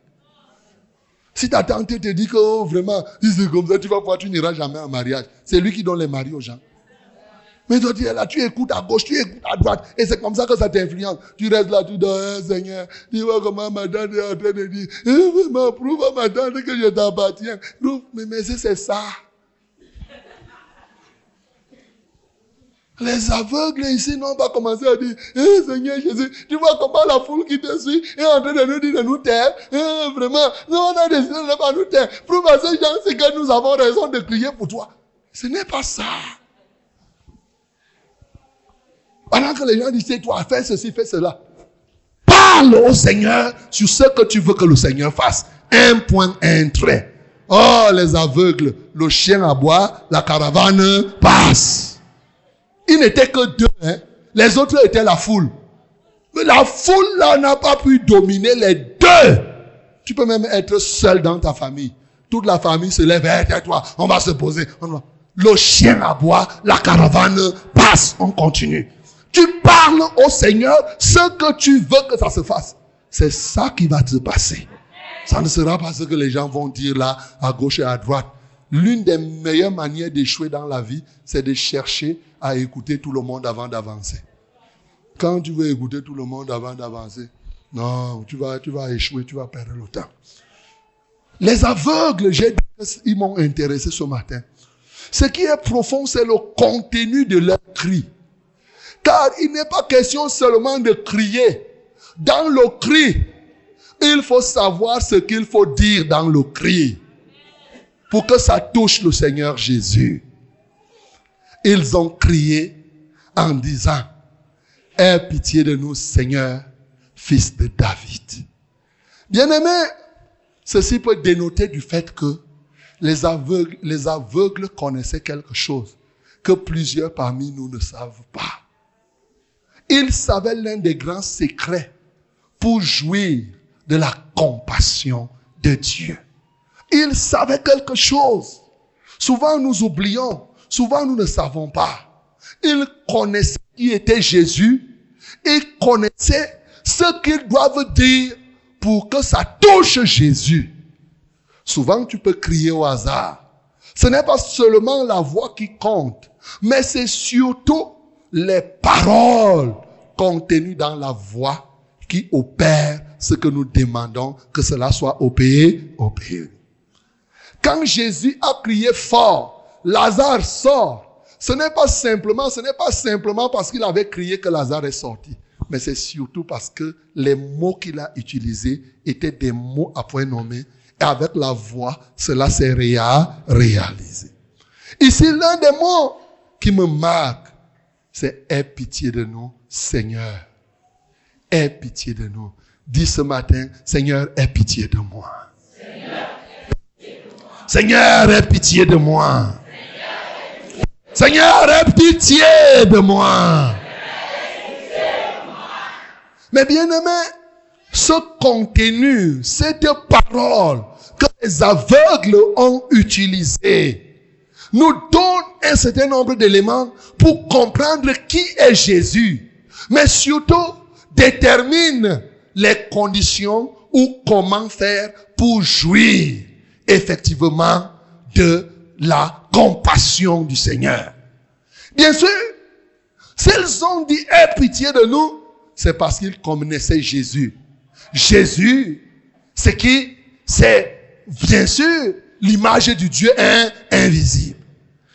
Si ta tante te dit que oh, vraiment, si c'est comme ça, tu vas voir, tu n'iras jamais en mariage. C'est lui qui donne les maris aux gens. Mais toi, tu es là, tu écoutes à gauche, tu écoutes à droite, et c'est comme ça que ça t'influence. Tu restes là, tu dis, eh, Seigneur, tu vois comment ma tante est en train de dire, eh, vraiment, prouve à ma tante que je t'appartiens. Mais, mais c'est ça. Les aveugles ici n'ont pas commencé à dire, eh, Seigneur Jésus, tu vois comment la foule qui te suit est en train de nous dire de nous taire. Eh, vraiment, nous on a décidé de ne pas nous taire. Prouve à ces gens que nous avons raison de crier pour toi. Ce n'est pas ça. Pendant que les gens disent, toi, fais ceci, fais cela. Parle au Seigneur sur ce que tu veux que le Seigneur fasse. Un point, un trait. Oh, les aveugles, le chien aboie, la caravane passe. Il n'était que deux. Hein. Les autres étaient la foule. Mais la foule là n'a pas pu dominer les deux. Tu peux même être seul dans ta famille. Toute la famille se lève, hey, toi, on va se poser. Le chien aboie, la caravane passe, on continue. Tu parles au Seigneur ce que tu veux que ça se fasse. C'est ça qui va te passer. Ça ne sera pas ce que les gens vont dire là, à gauche et à droite. L'une des meilleures manières d'échouer dans la vie, c'est de chercher à écouter tout le monde avant d'avancer. Quand tu veux écouter tout le monde avant d'avancer, non, tu vas, tu vas échouer, tu vas perdre le temps. Les aveugles, j'ai ils m'ont intéressé ce matin. Ce qui est profond, c'est le contenu de leur cri. Car il n'est pas question seulement de crier. Dans le cri, il faut savoir ce qu'il faut dire dans le cri pour que ça touche le Seigneur Jésus. Ils ont crié en disant, Aie pitié de nous, Seigneur, fils de David. Bien-aimé, ceci peut dénoter du fait que les aveugles, les aveugles connaissaient quelque chose que plusieurs parmi nous ne savent pas. Ils savaient l'un des grands secrets pour jouir de la compassion de Dieu. Ils savaient quelque chose. Souvent nous oublions Souvent, nous ne savons pas. Ils connaissaient qui était Jésus. Ils connaissaient ce qu'ils doivent dire pour que ça touche Jésus. Souvent, tu peux crier au hasard. Ce n'est pas seulement la voix qui compte, mais c'est surtout les paroles contenues dans la voix qui opèrent ce que nous demandons que cela soit opéré, opéré. Quand Jésus a crié fort, Lazare sort. Ce n'est pas simplement, ce n'est pas simplement parce qu'il avait crié que Lazare est sorti. Mais c'est surtout parce que les mots qu'il a utilisés étaient des mots à point nommé. Et avec la voix, cela s'est réalisé. Ici, l'un des mots qui me marque, c'est aie pitié de nous, Seigneur. Aie pitié de nous. Dis ce matin, Seigneur, aie pitié de moi. Seigneur, aie pitié de moi. Seigneur, aie pitié de moi. Mais bien aimé, ce contenu, cette parole que les aveugles ont utilisée, nous donne un certain nombre d'éléments pour comprendre qui est Jésus, mais surtout détermine les conditions ou comment faire pour jouir effectivement de la compassion du Seigneur. Bien sûr, s'ils ont dit aie pitié de nous, c'est parce qu'ils connaissaient Jésus. Jésus, c'est qui? C'est bien sûr l'image du Dieu invisible.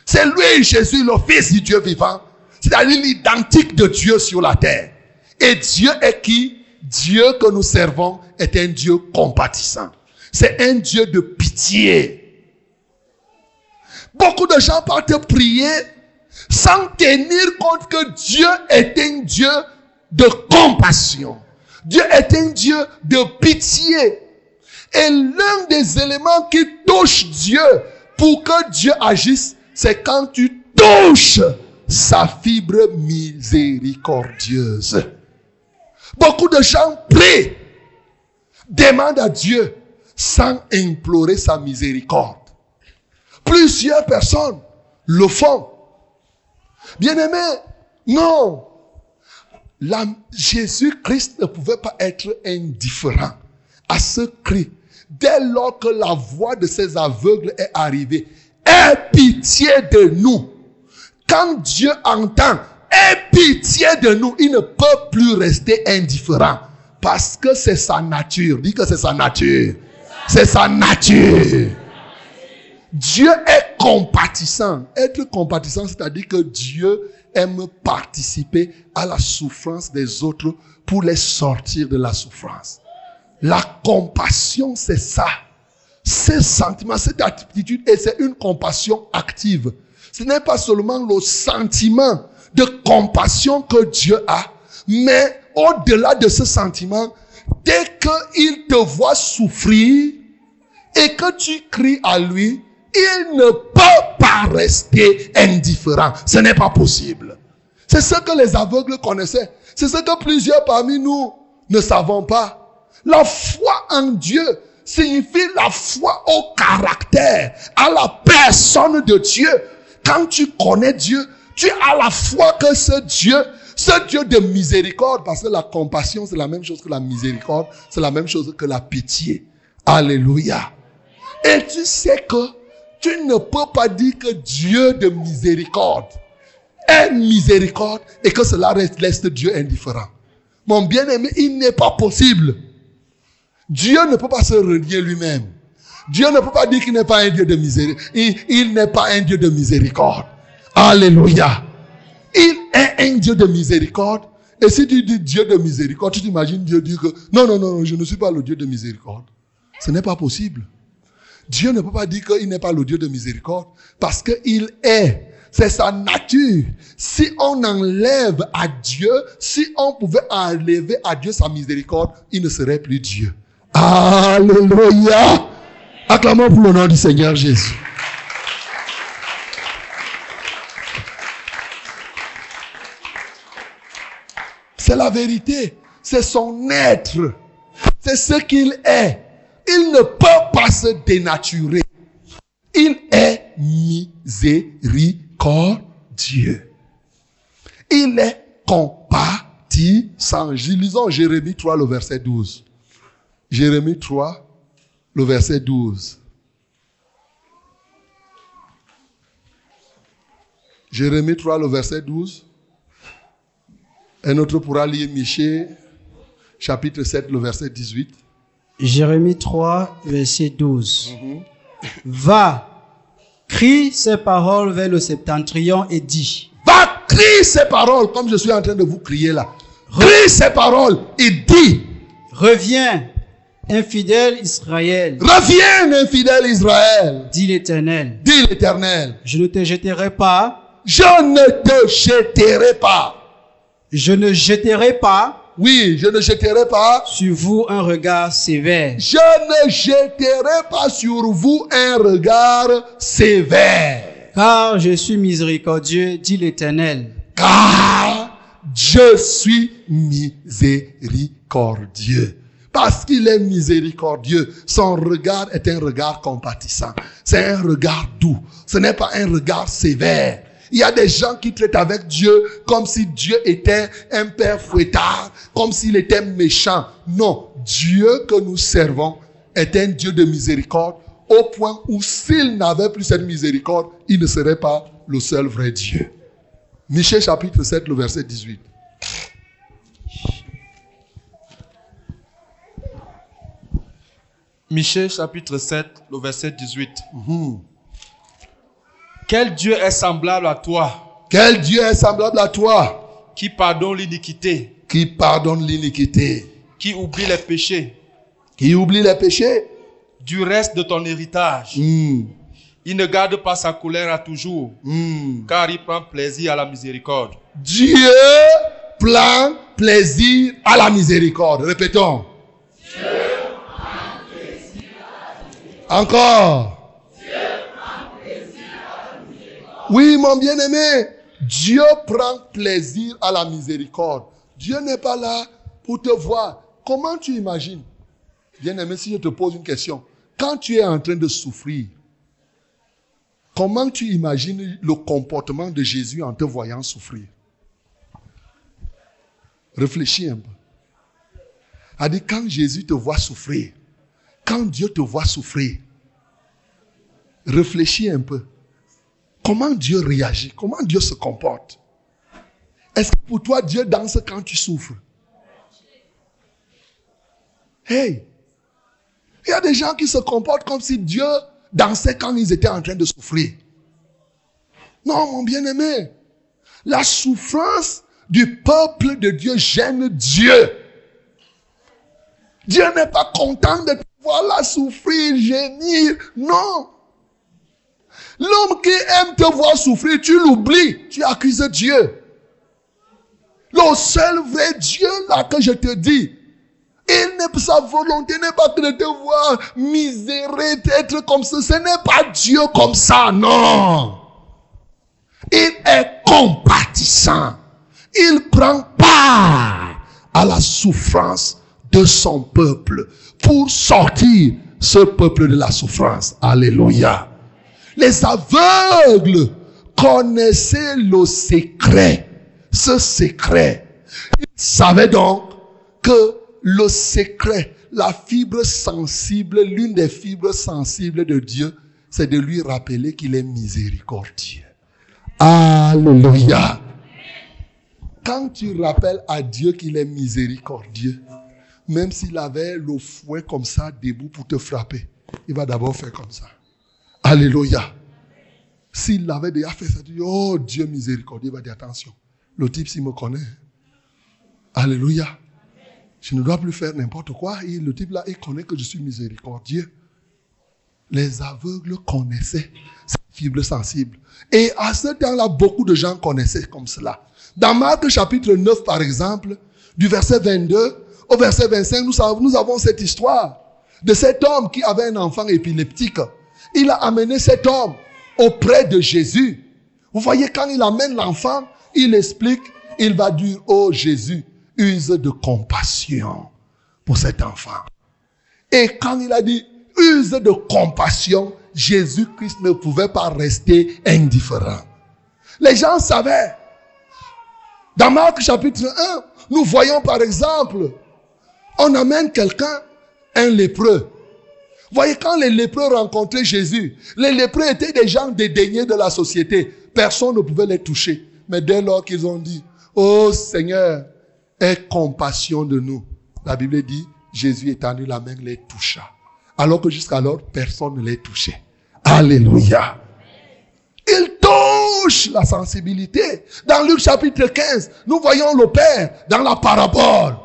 C'est lui, Jésus, le Fils du Dieu vivant. C'est-à-dire l'identique de Dieu sur la terre. Et Dieu est qui? Dieu que nous servons est un Dieu compatissant. C'est un Dieu de pitié. Beaucoup de gens partent prier sans tenir compte que Dieu est un Dieu de compassion. Dieu est un Dieu de pitié. Et l'un des éléments qui touche Dieu pour que Dieu agisse, c'est quand tu touches sa fibre miséricordieuse. Beaucoup de gens prient, demandent à Dieu sans implorer sa miséricorde. Plusieurs personnes le font. Bien-aimé, non. Jésus-Christ ne pouvait pas être indifférent à ce cri. Dès lors que la voix de ces aveugles est arrivée, aie pitié de nous. quand Dieu entend, aie pitié de nous, il ne peut plus rester indifférent. Parce que c'est sa nature. Dis que c'est sa nature. C'est sa nature. Dieu est compatissant. Être compatissant, c'est-à-dire que Dieu aime participer à la souffrance des autres pour les sortir de la souffrance. La compassion, c'est ça. Ce sentiment, cette attitude, et c'est une compassion active. Ce n'est pas seulement le sentiment de compassion que Dieu a, mais au-delà de ce sentiment, dès qu'il te voit souffrir et que tu cries à lui, il ne peut pas rester indifférent. Ce n'est pas possible. C'est ce que les aveugles connaissaient. C'est ce que plusieurs parmi nous ne savons pas. La foi en Dieu signifie la foi au caractère, à la personne de Dieu. Quand tu connais Dieu, tu as la foi que ce Dieu, ce Dieu de miséricorde, parce que la compassion, c'est la même chose que la miséricorde, c'est la même chose que la pitié. Alléluia. Et tu sais que tu ne peux pas dire que Dieu de miséricorde est miséricorde et que cela laisse Dieu indifférent. Mon bien-aimé, il n'est pas possible. Dieu ne peut pas se renier lui-même. Dieu ne peut pas dire qu'il n'est pas un Dieu de miséricorde. Il, il n'est pas un Dieu de miséricorde. Alléluia. Il est un Dieu de miséricorde. Et si tu dis Dieu de miséricorde, tu t'imagines Dieu dire que non, non, non, je ne suis pas le Dieu de miséricorde. Ce n'est pas possible. Dieu ne peut pas dire qu'il n'est pas le Dieu de miséricorde parce qu'il est. C'est sa nature. Si on enlève à Dieu, si on pouvait enlever à Dieu sa miséricorde, il ne serait plus Dieu. Alléluia. Acclamons pour le nom du Seigneur Jésus. C'est la vérité. C'est son être. C'est ce qu'il est. Il ne peut pas se dénaturer. Il est miséricordieux. Il est compatissant. Lisons Jérémie 3, le verset 12. Jérémie 3, le verset 12. Jérémie 3, le verset 12. Un autre pourra lire Michée, chapitre 7, le verset 18. Jérémie 3, verset 12. Va, crie ces paroles vers le septentrion et dis. Va, crie ces paroles, comme je suis en train de vous crier là. Crie ces paroles et dis. Reviens, infidèle Israël, Reviens, infidèle Israël. dit l'Éternel. Dit l'Éternel. Je ne te jeterai pas, Je ne te jeterai pas. je ne jeterai pas Oui, je ne jeterai pas. sur vous un regard sévère. Je ne jeterai pas sur vous un regard sévère. Car je suis miséricordieux, dit l'Éternel. Car je suis miséricordieux. Parce qu'il est miséricordieux, son regard est un regard compatissant. C'est un regard doux. Ce n'est pas un regard sévère. Il y a des gens qui traitent avec Dieu comme si Dieu était un père fouettard, comme s'il était méchant. Non, Dieu que nous servons est un Dieu de miséricorde au point où s'il n'avait plus cette miséricorde, il ne serait pas le seul vrai Dieu. Michée chapitre 7, le verset 18. Michée chapitre 7, le verset 18. Quel Dieu est semblable à toi, Quel Dieu est semblable à toi? Qui pardonne l'iniquité, qui pardonne l'iniquité, qui oublie les péchés? Qui oublie les péchés? Du reste de ton héritage. Hmm, Il ne garde pas sa colère à toujours, hmm. car il prend plaisir à la miséricorde. Dieu prend plaisir à la miséricorde. Répétons. Encore. Oui, mon bien-aimé, Dieu prend plaisir à la miséricorde. Dieu n'est pas là pour te voir. Comment tu imagines? Bien-aimé, si je te pose une question, quand tu es en train de souffrir, comment tu imagines le comportement de Jésus en te voyant souffrir? Réfléchis un peu. A dit, quand Jésus te voit souffrir, quand Dieu te voit souffrir, réfléchis un peu. comment Dieu réagit, comment Dieu se comporte? Est-ce que pour toi, Dieu danse quand tu souffres? Hey, il y a des gens qui se comportent comme si Dieu dansait quand ils étaient en train de souffrir. Non, mon bien-aimé, la souffrance du peuple de Dieu gêne Dieu. Dieu n'est pas content de te voir la souffrir, gémir. Non. L'homme qui aime te voir souffrir, tu l'oublies, tu accuses Dieu. Le seul vrai Dieu là que je te dis, il n'est sa volonté n'est pas de te voir misérer, être comme ça. Ce n'est pas Dieu comme ça, non. Il est compatissant. Il prend part à la souffrance de son peuple pour sortir ce peuple de la souffrance. Alléluia. Les aveugles connaissaient le secret, ce secret. Ils savaient donc que le secret, la fibre sensible, l'une des fibres sensibles de Dieu, c'est de lui rappeler qu'il est miséricordieux. Alléluia. Quand tu rappelles à Dieu qu'il est miséricordieux, même s'il avait le fouet comme ça debout pour te frapper, il va d'abord faire comme ça. Alléluia. S'il avait déjà fait ça, dis, oh Dieu miséricordieux, va dire attention. Le type, s'il me connaît. Alléluia. Je ne dois plus faire n'importe quoi. Et le type là, il connaît que je suis miséricordieux. Les aveugles connaissaient cette fibre sensible. Et à ce temps-là, beaucoup de gens connaissaient comme cela. Dans Marc chapitre 9, par exemple, du verset 22 au verset 25, nous, nous avons cette histoire de cet homme qui avait un enfant épileptique. Il a amené cet homme auprès de Jésus. Vous voyez, quand il amène l'enfant, il explique, il va dire, oh Jésus, use de compassion pour cet enfant. Et quand il a dit, use de compassion, Jésus-Christ ne pouvait pas rester indifférent. Les gens savaient. Dans Marc chapitre 1, nous voyons par exemple, on amène quelqu'un, un lépreux. Voyez, quand les lépreux rencontraient Jésus, les lépreux étaient des gens dédaignés de la société. Personne ne pouvait les toucher. Mais dès lors qu'ils ont dit, oh Seigneur, aie compassion de nous. La Bible dit, Jésus étendit la main, les toucha. Alors que jusqu'alors, personne ne les touchait. Alléluia. Il touche la sensibilité. Dans Luc chapitre 15, nous voyons le Père dans la parabole.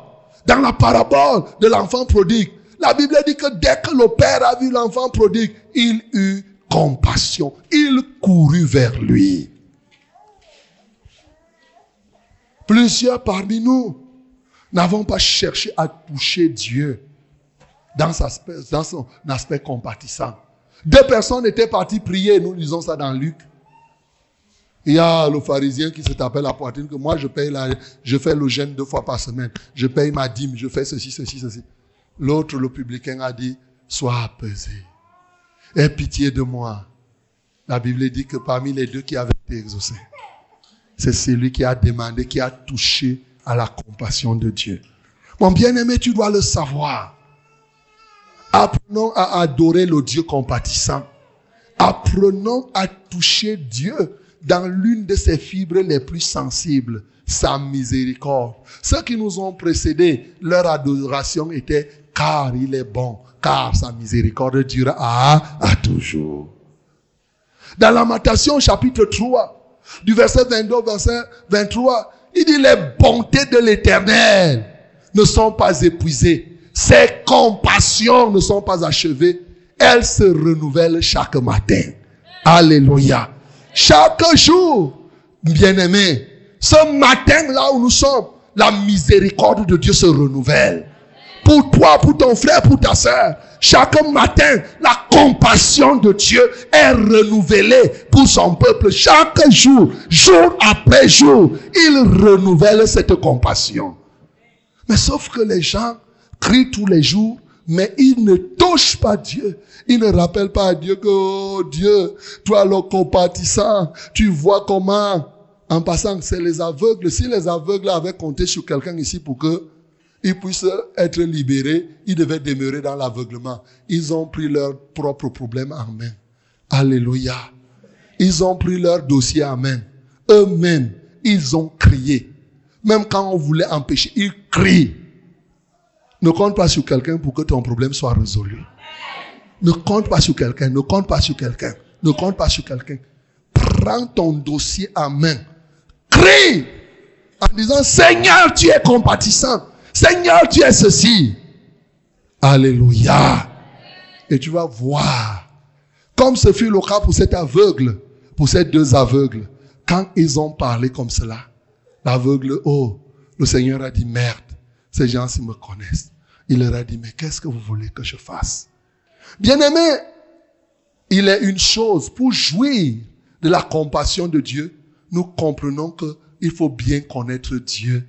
Dans la parabole de l'enfant prodigue. La Bible dit que dès que le Père a vu l'enfant prodigue, il eut compassion. Il courut vers lui. Plusieurs parmi nous n'avons pas cherché à toucher Dieu dans, dans son aspect compatissant. Deux personnes étaient parties prier, nous lisons ça dans Luc. Il y a le pharisien qui se tapait la poitrine que moi je paye la, je fais le jeûne deux fois par semaine. Je paye ma dîme, je fais ceci, ceci, ceci. L'autre, le publicain, a dit, sois apaisé. Aie pitié de moi. La Bible dit que parmi les deux qui avaient été exaucés, c'est celui qui a demandé, qui a touché à la compassion de Dieu. Mon bien-aimé, tu dois le savoir. Apprenons à adorer le Dieu compatissant. Apprenons à toucher Dieu dans l'une de ses fibres les plus sensibles, sa miséricorde. Ceux qui nous ont précédés, leur adoration était car il est bon, car sa miséricorde durera à, toujours. Dans Lamentation chapitre 3, du verset 22 au verset 23, il dit les bontés de l'éternel ne sont pas épuisées. Ses compassions ne sont pas achevées. Elles se renouvellent chaque matin. Alléluia. Chaque jour, bien-aimé, ce matin là où nous sommes, la miséricorde de Dieu se renouvelle. Pour toi, pour ton frère, pour ta soeur, chaque matin, la compassion de Dieu est renouvelée pour son peuple. Chaque jour, jour après jour, il renouvelle cette compassion. Mais sauf que les gens crient tous les jours, mais ils ne touchent pas Dieu. Ils ne rappellent pas à Dieu que, oh Dieu, toi le compatissant, tu vois comment, en passant, c'est les aveugles. Si les aveugles avaient compté sur quelqu'un ici pour que ils puissent être libérés, ils devaient demeurer dans l'aveuglement. Ils ont pris leurs propres problèmes en main. Alléluia. ils ont pris leur dossier en main. Eux-mêmes, ils ont crié. Même quand on voulait empêcher, ils crient. Ne compte pas sur quelqu'un pour que ton problème soit résolu. Ne compte pas sur quelqu'un, ne compte pas sur quelqu'un, ne compte pas sur quelqu'un. Prends ton dossier en main. Crie en disant, Seigneur, tu es compatissant. Seigneur, tu es ceci. Alléluia. Et tu vas voir. Comme ce fut le cas pour cet aveugle, pour ces deux aveugles. Quand ils ont parlé comme cela, l'aveugle, oh, le Seigneur a dit, merde, ces gens-ci me connaissent. Il leur a dit, mais qu'est-ce que vous voulez que je fasse? Bien-aimé, il est une chose pour jouir de la compassion de Dieu. Nous comprenons que il faut bien connaître Dieu.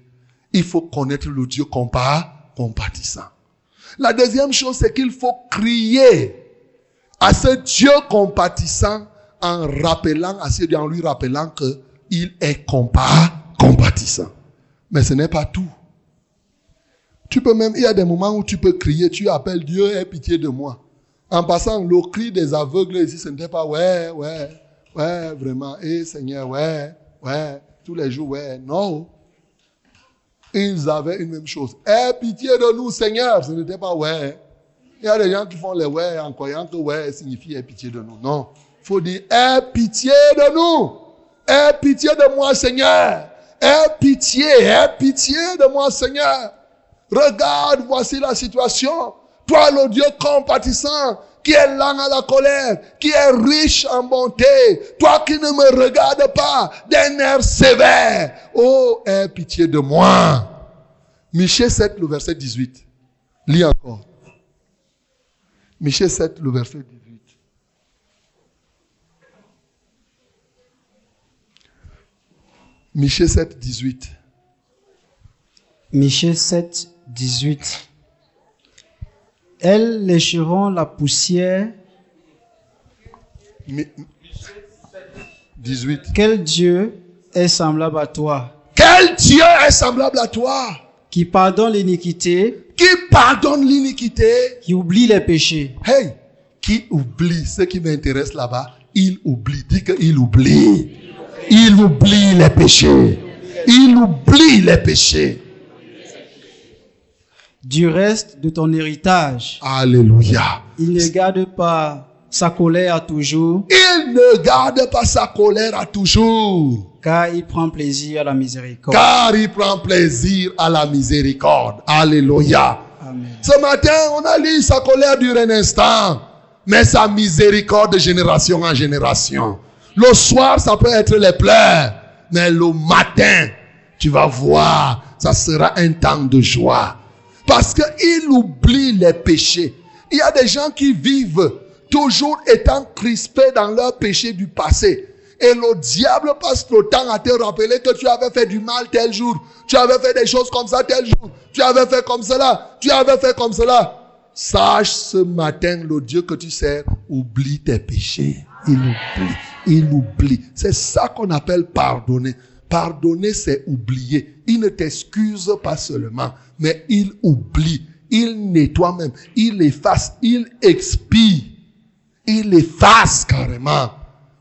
Il faut connaître le Dieu compatissant. La deuxième chose, c'est qu'il faut crier à ce Dieu compatissant en rappelant à ce Dieu, en lui rappelant que il est compatissant. Mais ce n'est pas tout. Tu peux même, il y a des moments où tu peux crier, tu appelles Dieu, aie pitié de moi. En passant, le cri des aveugles ici, ce n'était pas ouais, ouais, ouais, vraiment, et Seigneur, ouais, ouais, tous les jours, ouais, non. Ils avaient une même chose. Aie pitié de nous, Seigneur, ce n'était pas ouais. Il y a des gens qui font les ouais en croyant que ouais signifie aie pitié de nous. Non. Faut dire aie pitié de nous. Aie pitié de moi, Seigneur. Aie pitié, aie pitié de moi, Seigneur. Regarde, voici la situation. Toi, le Dieu compatissant, qui est lent à la colère, qui est riche en bonté, toi qui ne me regardes pas d'un air sévère, oh, aie pitié de moi. Michée 7, le verset 18. Lis encore. Michée 7, le verset 18. Michée 7, 18. Michée 7, 18. Elles lécheront la poussière. Mi- 18. Quel Dieu est semblable à toi, Quel Dieu est semblable à toi, qui pardonne l'iniquité, qui pardonne l'iniquité, qui oublie les péchés. hey, qui oublie ce qui m'intéresse là-bas, il oublie, dis qu'il oublie. Il oublie les péchés. Il oublie les péchés. Du reste de ton héritage, Alléluia. il ne garde pas sa colère à toujours, Il ne garde pas sa colère à toujours, car il prend plaisir à la miséricorde. car il prend plaisir à la miséricorde. Alléluia. Amen. Ce matin, on a lu sa colère dure un instant, mais sa miséricorde de génération en génération. Le soir, ça peut être les pleurs, mais le matin, tu vas voir, ça sera un temps de joie. Parce qu'il oublie les péchés. Il y a des gens qui vivent toujours étant crispés dans leurs péchés du passé. Et le diable passe le temps à te rappeler que tu avais fait du mal tel jour. Tu avais fait des choses comme ça tel jour. Tu avais fait comme cela. Tu avais fait comme cela. Sache ce matin, le Dieu que tu sers oublie tes péchés. Il oublie. Il oublie. C'est ça qu'on appelle pardonner. Pardonner, c'est oublier. Il ne t'excuse pas seulement, mais il oublie. Il nettoie même. Il efface. Il expie. Il efface carrément.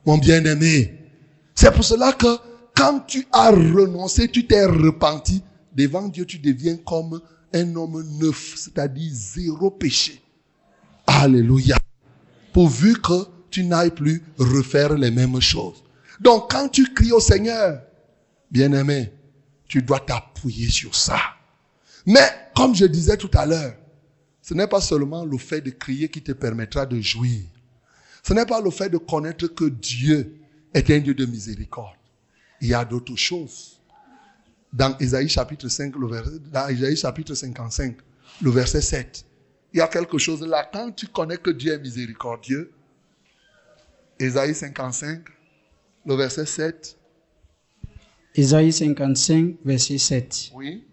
Mon bien-aimé. C'est pour cela que quand tu as renoncé, tu t'es repenti, devant Dieu, tu deviens comme un homme neuf, c'est-à-dire zéro péché. Alléluia. Pourvu que tu n'ailles plus refaire les mêmes choses. Donc quand tu cries au Seigneur, bien-aimé, tu dois t'appuyer sur ça. Mais comme je disais tout à l'heure, ce n'est pas seulement le fait de crier qui te permettra de jouir. Ce n'est pas le fait de connaître que Dieu est un Dieu de miséricorde. Il y a d'autres choses. Dans Isaïe chapitre 5, le verset, dans Isaïe chapitre 55, le verset 7, il y a quelque chose là. Quand tu connais que Dieu est miséricordieux, Isaïe 55, le verset 7, Ésaïe 55, verset 7. oui,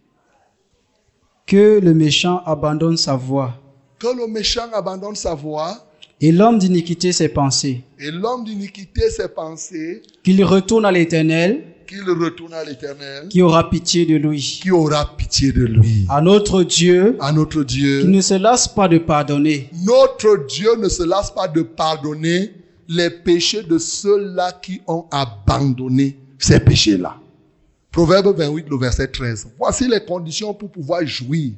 Que le méchant abandonne sa voie que le méchant abandonne sa voie et l'homme d'iniquité ses pensées, et l'homme d'iniquité ses pensées, qu'il retourne à l'Éternel qu'il retourne à l'éternel, qui aura pitié de lui. qui aura pitié de lui. À notre Dieu À notre Dieu. qui ne se lasse pas de pardonner, Notre Dieu ne se lasse pas de pardonner les péchés de ceux-là qui ont abandonné ces péchés-là. Proverbe 28, le verset 13. Voici les conditions pour pouvoir jouir.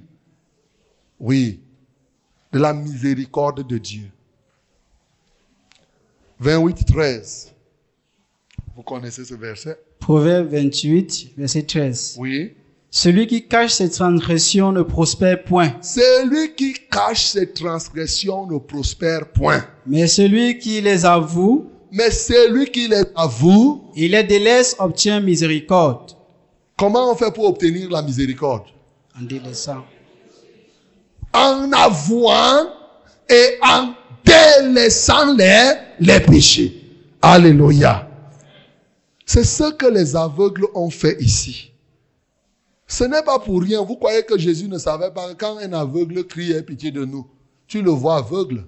Oui, de la miséricorde de Dieu. 28, 13. Vous connaissez ce verset? Proverbe 28, verset 13. Oui. Celui qui cache ses transgressions ne prospère point, Celui qui cache ses transgressions ne prospère point. mais celui qui les avoue Mais celui qui les avoue, et les délaisse obtient miséricorde. Comment on fait pour obtenir la miséricorde? En délaissant. En avouant et en délaissant les, les péchés. Alléluia. C'est ce que les aveugles ont fait ici. Ce n'est pas pour rien. Vous croyez que Jésus ne savait pas? Quand un aveugle crie Aie pitié de nous. Tu le vois aveugle.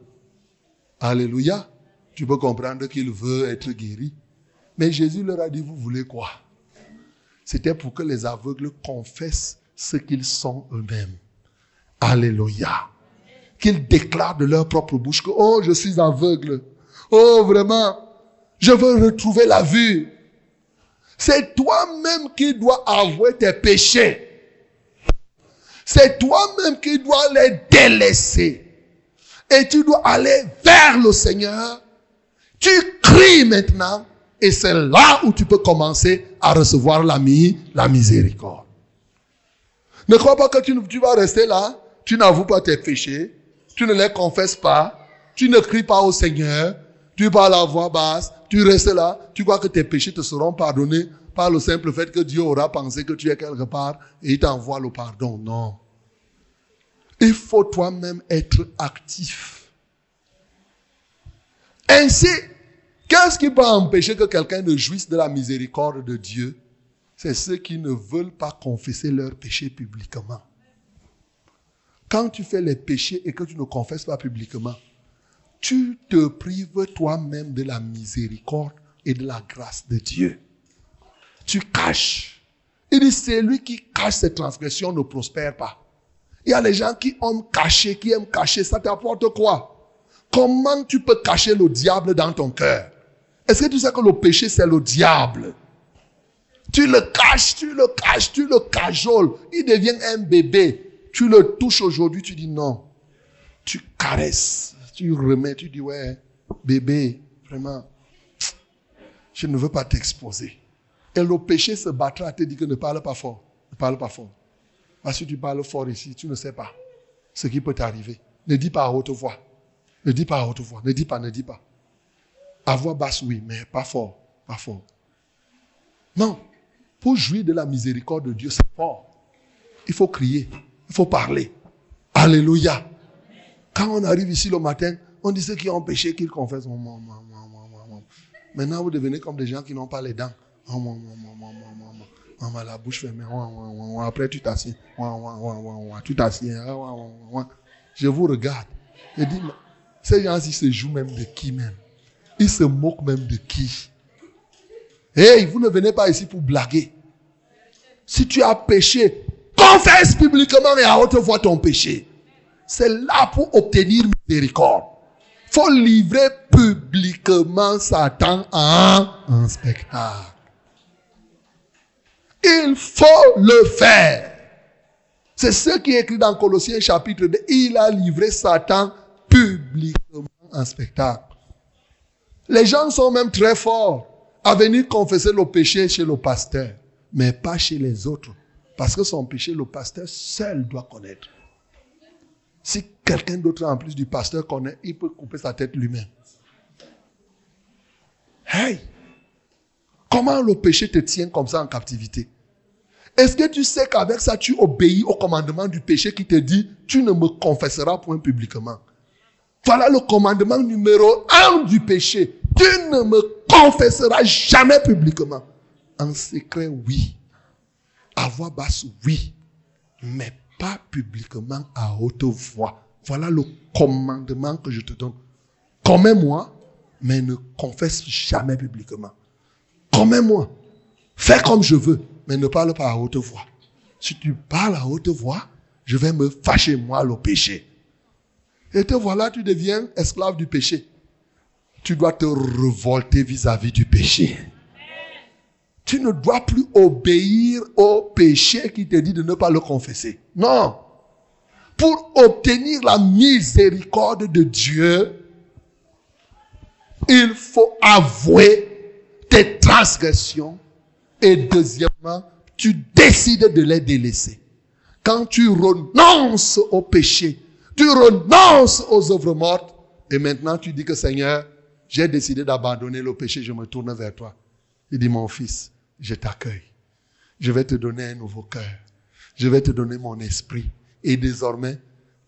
Alléluia. Tu peux comprendre qu'il veut être guéri. Mais Jésus leur a dit, vous voulez quoi? C'était pour que les aveugles confessent ce qu'ils sont eux-mêmes. Alléluia. Qu'ils déclarent de leur propre bouche que, oh, je suis aveugle. Oh, vraiment, je veux retrouver la vue. C'est toi-même qui dois avouer tes péchés. C'est toi-même qui dois les délaisser. Et tu dois aller vers le Seigneur. Tu cries maintenant. Et c'est là où tu peux commencer à recevoir la, mi- la miséricorde. Ne crois pas que tu, tu vas rester là. Tu n'avoues pas tes péchés. Tu ne les confesses pas. Tu ne cries pas au Seigneur. Tu parles à voix basse. Tu restes là. Tu crois que tes péchés te seront pardonnés par le simple fait que Dieu aura pensé que tu es quelque part et il t'envoie le pardon. Non. Il faut toi-même être actif. Ainsi, qu'est-ce qui peut empêcher que quelqu'un ne jouisse de la miséricorde de Dieu? C'est ceux qui ne veulent pas confesser leurs péchés publiquement. Quand tu fais les péchés et que tu ne confesses pas publiquement, tu te prives toi-même de la miséricorde et de la grâce de Dieu. Tu caches. Il dit, celui qui cache ses transgressions ne prospère pas. Il y a les gens qui aiment cacher, qui aiment cacher, ça t'apporte quoi? Comment tu peux cacher le diable dans ton cœur? Est-ce que tu sais que le péché, c'est le diable? Tu le caches, tu le caches, tu le cajoles. Il devient un bébé. Tu le touches aujourd'hui, tu dis non. Tu caresses, tu remets, tu dis ouais, bébé, vraiment, je ne veux pas t'exposer. Et le péché se battra, te dit que ne parle pas fort. Ne parle pas fort. Parce que tu parles fort ici, tu ne sais pas ce qui peut t'arriver. Ne dis pas à haute voix. Ne dis pas à haute voix. Ne dis pas, ne dis pas. À voix basse, oui, mais pas fort. Pas fort. Non. Pour jouir de la miséricorde de Dieu, c'est fort. Il faut crier. Il faut parler. Alléluia. Quand on arrive ici le matin, on dit ceux qui ont péché qu'ils confessent. Maintenant, vous devenez comme des gens qui n'ont pas les dents. La bouche fermée. Après, tu t'assieds. Tu t'assieds. Ouah. Je vous regarde. Je dis, ces gens-ci se jouent même de qui même? Ils se moquent même de qui? Hey, vous ne venez pas ici pour blaguer. Si tu as péché, confesse publiquement et à haute voix ton péché. C'est là pour obtenir miséricorde. faut livrer publiquement Satan en un spectacle. Il faut le faire. C'est ce qui est écrit dans Colossiens chapitre 2. Il a livré Satan publiquement en spectacle. Les gens sont même très forts à venir confesser le péché chez le pasteur, mais pas chez les autres. Parce que son péché, le pasteur seul doit connaître. Si quelqu'un d'autre en plus du pasteur connaît, il peut couper sa tête lui-même. Hey! Comment le péché te tient comme ça en captivité? Est-ce que tu sais qu'avec ça, tu obéis au commandement du péché qui te dit, tu ne me confesseras point publiquement? Voilà le commandement numéro un du péché. Tu ne me confesseras jamais publiquement. En secret, oui. À voix basse, oui. Mais pas publiquement à haute voix. Voilà le commandement que je te donne. Commets-moi, mais ne confesse jamais publiquement. Commets-moi. Fais comme je veux, mais ne parle pas à haute voix. Si tu parles à haute voix, je vais me fâcher, moi, le péché. Et te voilà, tu deviens esclave du péché. Tu dois te révolter vis-à-vis du péché. Tu ne dois plus obéir au péché qui te dit de ne pas le confesser. Non. Pour obtenir la miséricorde de Dieu, il faut avouer tes transgressions et deuxièmement, tu décides de les délaisser. Quand tu renonces au péché, tu renonces aux œuvres mortes et maintenant tu dis que Seigneur, j'ai décidé d'abandonner le péché, je me tourne vers toi. Il dit, mon fils, je t'accueille. Je vais te donner un nouveau cœur. Je vais te donner mon esprit. Et désormais,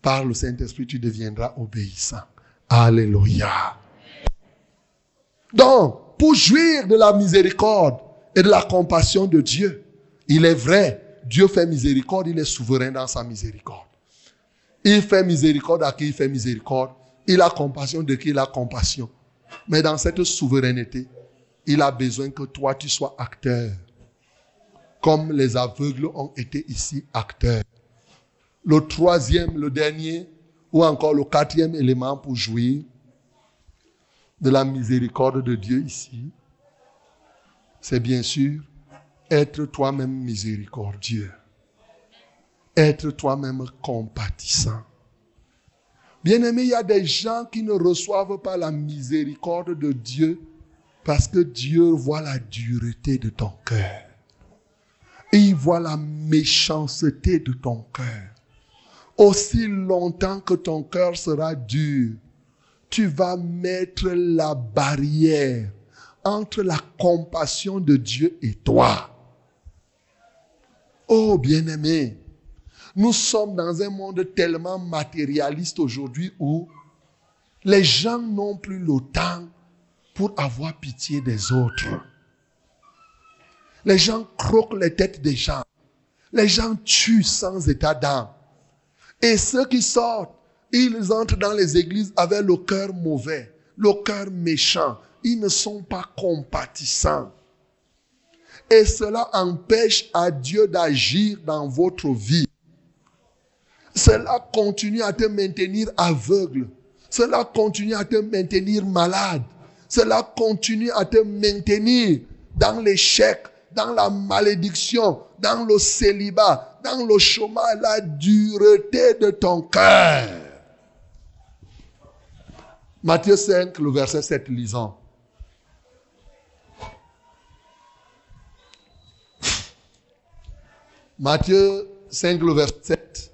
par le Saint-Esprit, tu deviendras obéissant. Alléluia. Donc, pour jouir de la miséricorde et de la compassion de Dieu, il est vrai, Dieu fait miséricorde, il est souverain dans sa miséricorde. Il fait miséricorde à qui il fait miséricorde. Il a compassion de qui il a compassion. Mais dans cette souveraineté, il a besoin que toi, tu sois acteur. Comme les aveugles ont été ici acteurs. Le troisième, le dernier, ou encore le quatrième élément pour jouir de la miséricorde de Dieu ici, c'est bien sûr être toi-même miséricordieux. Être toi-même compatissant. Bien-aimé, il y a des gens qui ne reçoivent pas la miséricorde de Dieu parce que Dieu voit la dureté de ton cœur. Il voit la méchanceté de ton cœur. Aussi longtemps que ton cœur sera dur, tu vas mettre la barrière entre la compassion de Dieu et toi. Oh bien-aimé, nous sommes dans un monde tellement matérialiste aujourd'hui où les gens n'ont plus le temps pour avoir pitié des autres. Les gens croquent les têtes des gens. Les gens tuent sans état d'âme. Et ceux qui sortent, ils entrent dans les églises avec le cœur mauvais, le cœur méchant. Ils ne sont pas compatissants. Et cela empêche à Dieu d'agir dans votre vie. Cela continue à te maintenir aveugle. Cela continue à te maintenir malade. Cela continue à te maintenir dans l'échec, dans la malédiction, dans le célibat, dans le chômage, la dureté de ton cœur. Matthieu 5, le verset 7, lisons. Matthieu 5, le verset 7.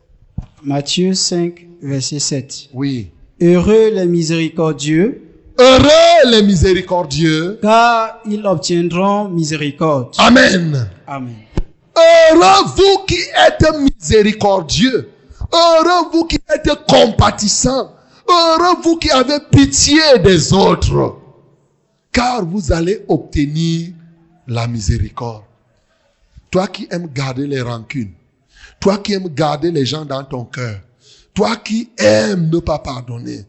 Matthieu 5, verset 7. Oui. Heureux les miséricordieux, Heureux les miséricordieux. car ils obtiendront miséricorde. Amen. Amen. Heureux vous qui êtes miséricordieux. Heureux vous qui êtes compatissant. Heureux vous qui avez pitié des autres. Car vous allez obtenir la miséricorde. Toi qui aimes garder les rancunes. Toi qui aimes garder les gens dans ton cœur. Toi qui aimes ne pas pardonner.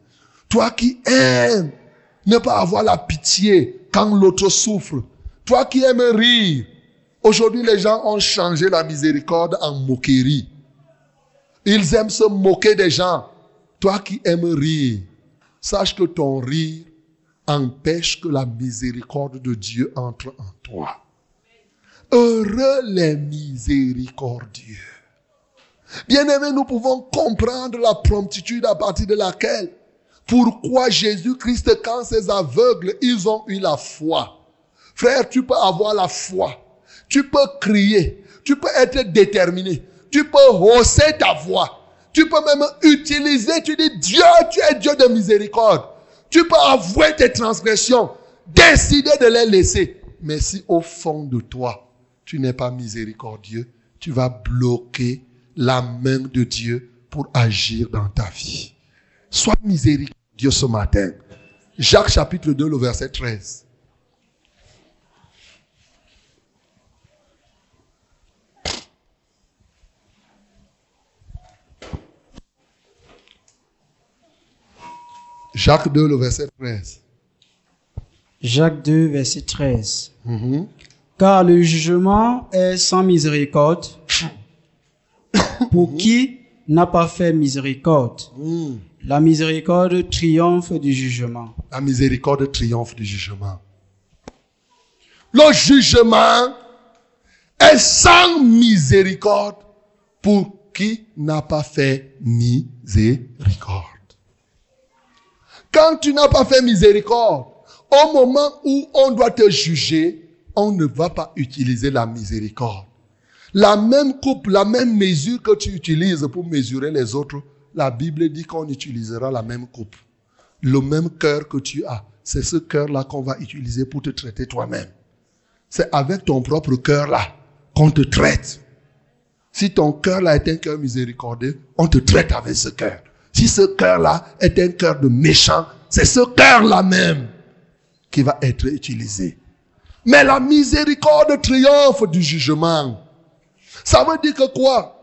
Toi qui aimes ne pas avoir la pitié quand l'autre souffre. Toi qui aimes rire. Aujourd'hui, les gens ont changé la miséricorde en moquerie. Ils aiment se moquer des gens. Toi qui aimes rire, sache que ton rire empêche que la miséricorde de Dieu entre en toi. Heureux les miséricordieux. Bien-aimés, nous pouvons comprendre la promptitude à partir de laquelle, pourquoi Jésus-Christ, quand ces aveugles, ils ont eu la foi. Frère, tu peux avoir la foi. Tu peux crier. Tu peux être déterminé. Tu peux hausser ta voix. Tu peux même utiliser, tu dis, Dieu, tu es Dieu de miséricorde. Tu peux avouer tes transgressions, décider de les laisser. Mais si au fond de toi, tu n'es pas miséricordieux, tu vas bloquer la main de Dieu pour agir dans ta vie. Sois miséricordieux ce matin. Jacques chapitre 2, le verset 13. Jacques 2, le verset 13. Jacques 2, verset 13. Mhm. Car le jugement est sans miséricorde pour qui n'a pas fait miséricorde. Hmm. La miséricorde triomphe du jugement. La miséricorde triomphe du jugement. Le jugement est sans miséricorde pour qui n'a pas fait miséricorde. Quand tu n'as pas fait miséricorde, au moment où on doit te juger, on ne va pas utiliser la miséricorde. La même coupe, la même mesure que tu utilises pour mesurer les autres, la Bible dit qu'on utilisera la même coupe. Le même cœur que tu as, c'est ce cœur-là qu'on va utiliser pour te traiter toi-même. C'est avec ton propre cœur-là qu'on te traite. Si ton cœur-là est un cœur miséricordieux, on te traite avec ce cœur. Si ce cœur-là est un cœur de méchant, c'est ce cœur-là même qui va être utilisé. Mais la miséricorde triomphe du jugement. Ça veut dire que quoi?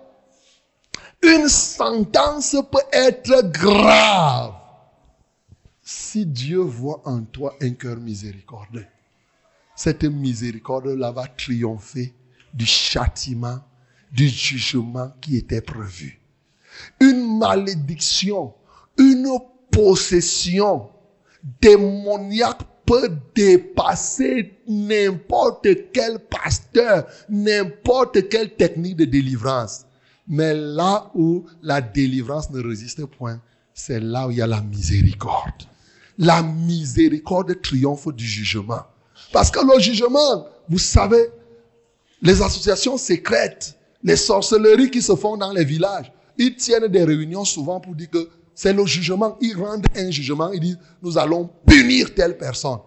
Une sentence peut être grave si Dieu voit en toi un cœur miséricordieux. Cette miséricorde-là va triompher du châtiment, du jugement qui était prévu. Une malédiction, une possession démoniaque peut dépasser n'importe quel pasteur, n'importe quelle technique de délivrance. Mais là où la délivrance ne résiste point, c'est là où il y a la miséricorde. La miséricorde triomphe du jugement. Parce que le jugement, vous savez, les associations secrètes, les sorcelleries qui se font dans les villages, ils tiennent des réunions souvent pour dire que c'est le jugement. Ils rendent un jugement, ils disent, nous allons punir telle personne.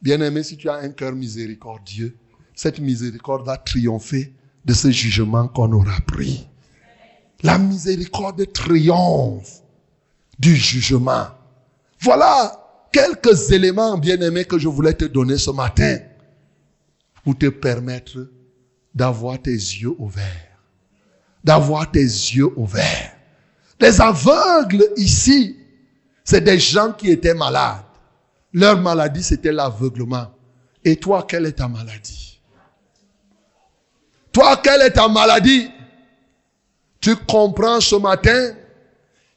Bien-aimé, si tu as un cœur miséricordieux, cette miséricorde va triompher de ce jugement qu'on aura pris. La miséricorde triomphe du jugement. Voilà quelques éléments, bien-aimés, que je voulais te donner ce matin pour te permettre d'avoir tes yeux ouverts. D'avoir tes yeux ouverts. Les aveugles ici, c'est des gens qui étaient malades. Leur maladie, c'était l'aveuglement. Et toi, quelle est ta maladie? Toi, quelle est ta maladie? Tu comprends ce matin?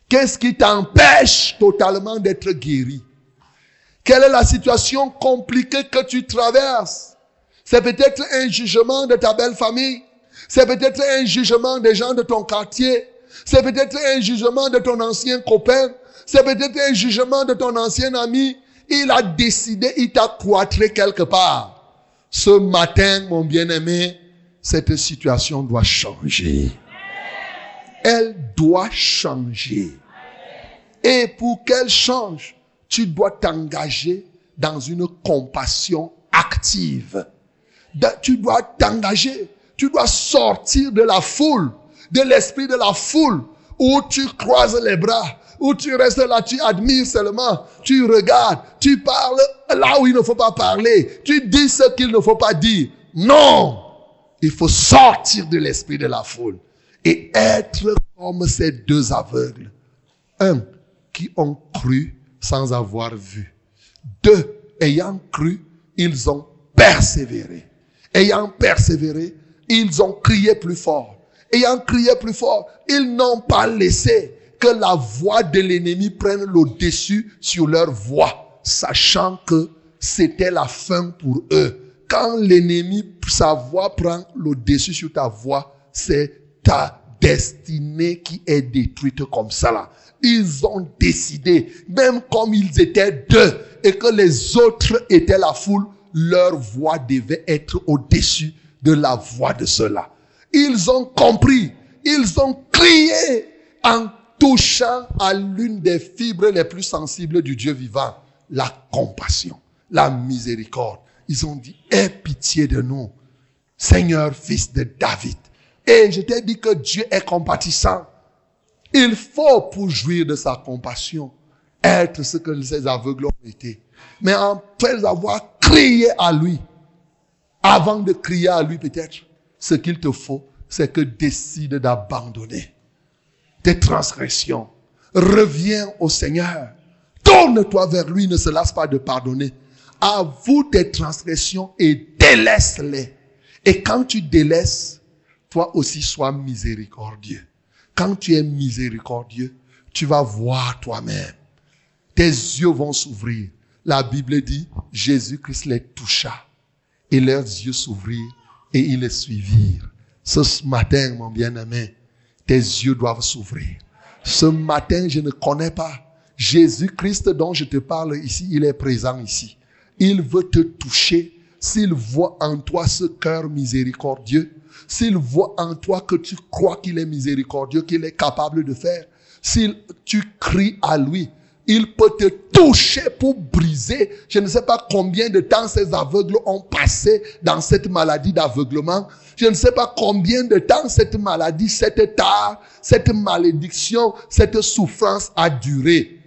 Qu'est-ce qui t'empêche totalement d'être guéri? Quelle est la situation compliquée que tu traverses? C'est peut-être un jugement de ta belle famille. C'est peut-être un jugement des gens de ton quartier. C'est peut-être un jugement de ton ancien copain. C'est peut-être un jugement de ton ancien ami. Il a décidé, il t'a cloîtré quelque part. Ce matin, mon bien-aimé, cette situation doit changer. Elle doit changer. Et pour qu'elle change, tu dois t'engager dans une compassion active. Tu dois t'engager. Tu dois sortir de la foule, de l'esprit de la foule, où tu croises les bras, où tu restes là, tu admires seulement, tu regardes, tu parles là où il ne faut pas parler, tu dis ce qu'il ne faut pas dire. Non! Il faut sortir de l'esprit de la foule et être comme ces deux aveugles. Un, qui ont cru sans avoir vu. Deux, ayant cru, ils ont persévéré. Ayant persévéré, ils ont crié plus fort. Ayant crié plus fort, ils n'ont pas laissé que la voix de l'ennemi prenne le dessus sur leur voix, sachant que c'était la fin pour eux. Quand l'ennemi, sa voix prend le dessus sur ta voix, c'est ta destinée qui est détruite comme ça là. Ils ont décidé, même comme ils étaient deux et que les autres étaient la foule, leur voix devait être au-dessus de la voix de ceux-là. Ils ont compris, ils ont crié en touchant à l'une des fibres les plus sensibles du Dieu vivant, la compassion, la miséricorde. Ils ont dit, aie pitié de nous, Seigneur, fils de David. Et je t'ai dit que Dieu est compatissant. Il faut, pour jouir de sa compassion, être ce que ces aveugles ont été. Mais après avoir crié à lui, avant de crier à lui peut-être, ce qu'il te faut, c'est que décide d'abandonner tes transgressions. Reviens au Seigneur. Tourne-toi vers lui, ne se lasse pas de pardonner. Avoue tes transgressions et délaisse-les. Et quand tu délaisses, toi aussi sois miséricordieux. quand tu es miséricordieux, tu vas voir toi-même. Tes yeux vont s'ouvrir. La Bible dit, Jésus-Christ les toucha et leurs yeux s'ouvrirent et ils les suivirent. Ce matin, mon bien-aimé, tes yeux doivent s'ouvrir. Ce matin, je ne connais pas. Jésus-Christ dont je te parle ici, il est présent ici. Il veut te toucher. S'il voit en toi ce cœur miséricordieux, s'il voit en toi que tu crois qu'il est miséricordieux, qu'il est capable de faire, si tu cries à lui, il peut te toucher pour briser. Je ne sais pas combien de temps ces aveugles ont passé dans cette maladie d'aveuglement. Je ne sais pas combien de temps cette maladie, cette tare, cette malédiction, cette souffrance a duré.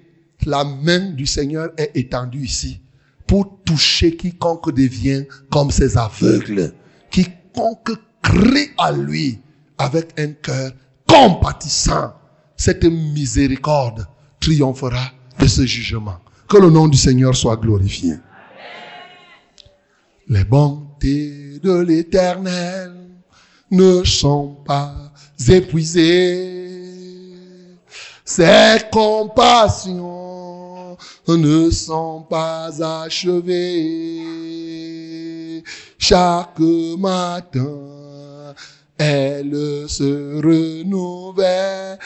La main du Seigneur est étendue ici pour toucher quiconque devient comme ces aveugles. Quiconque crie à lui avec un cœur compatissant. Cette miséricorde triomphera de ce jugement. Que le nom du Seigneur soit glorifié. Les bontés de l'éternel ne sont pas épuisées. Ses compassions ne sont pas achevées. Chaque matin, elle se renouvelle.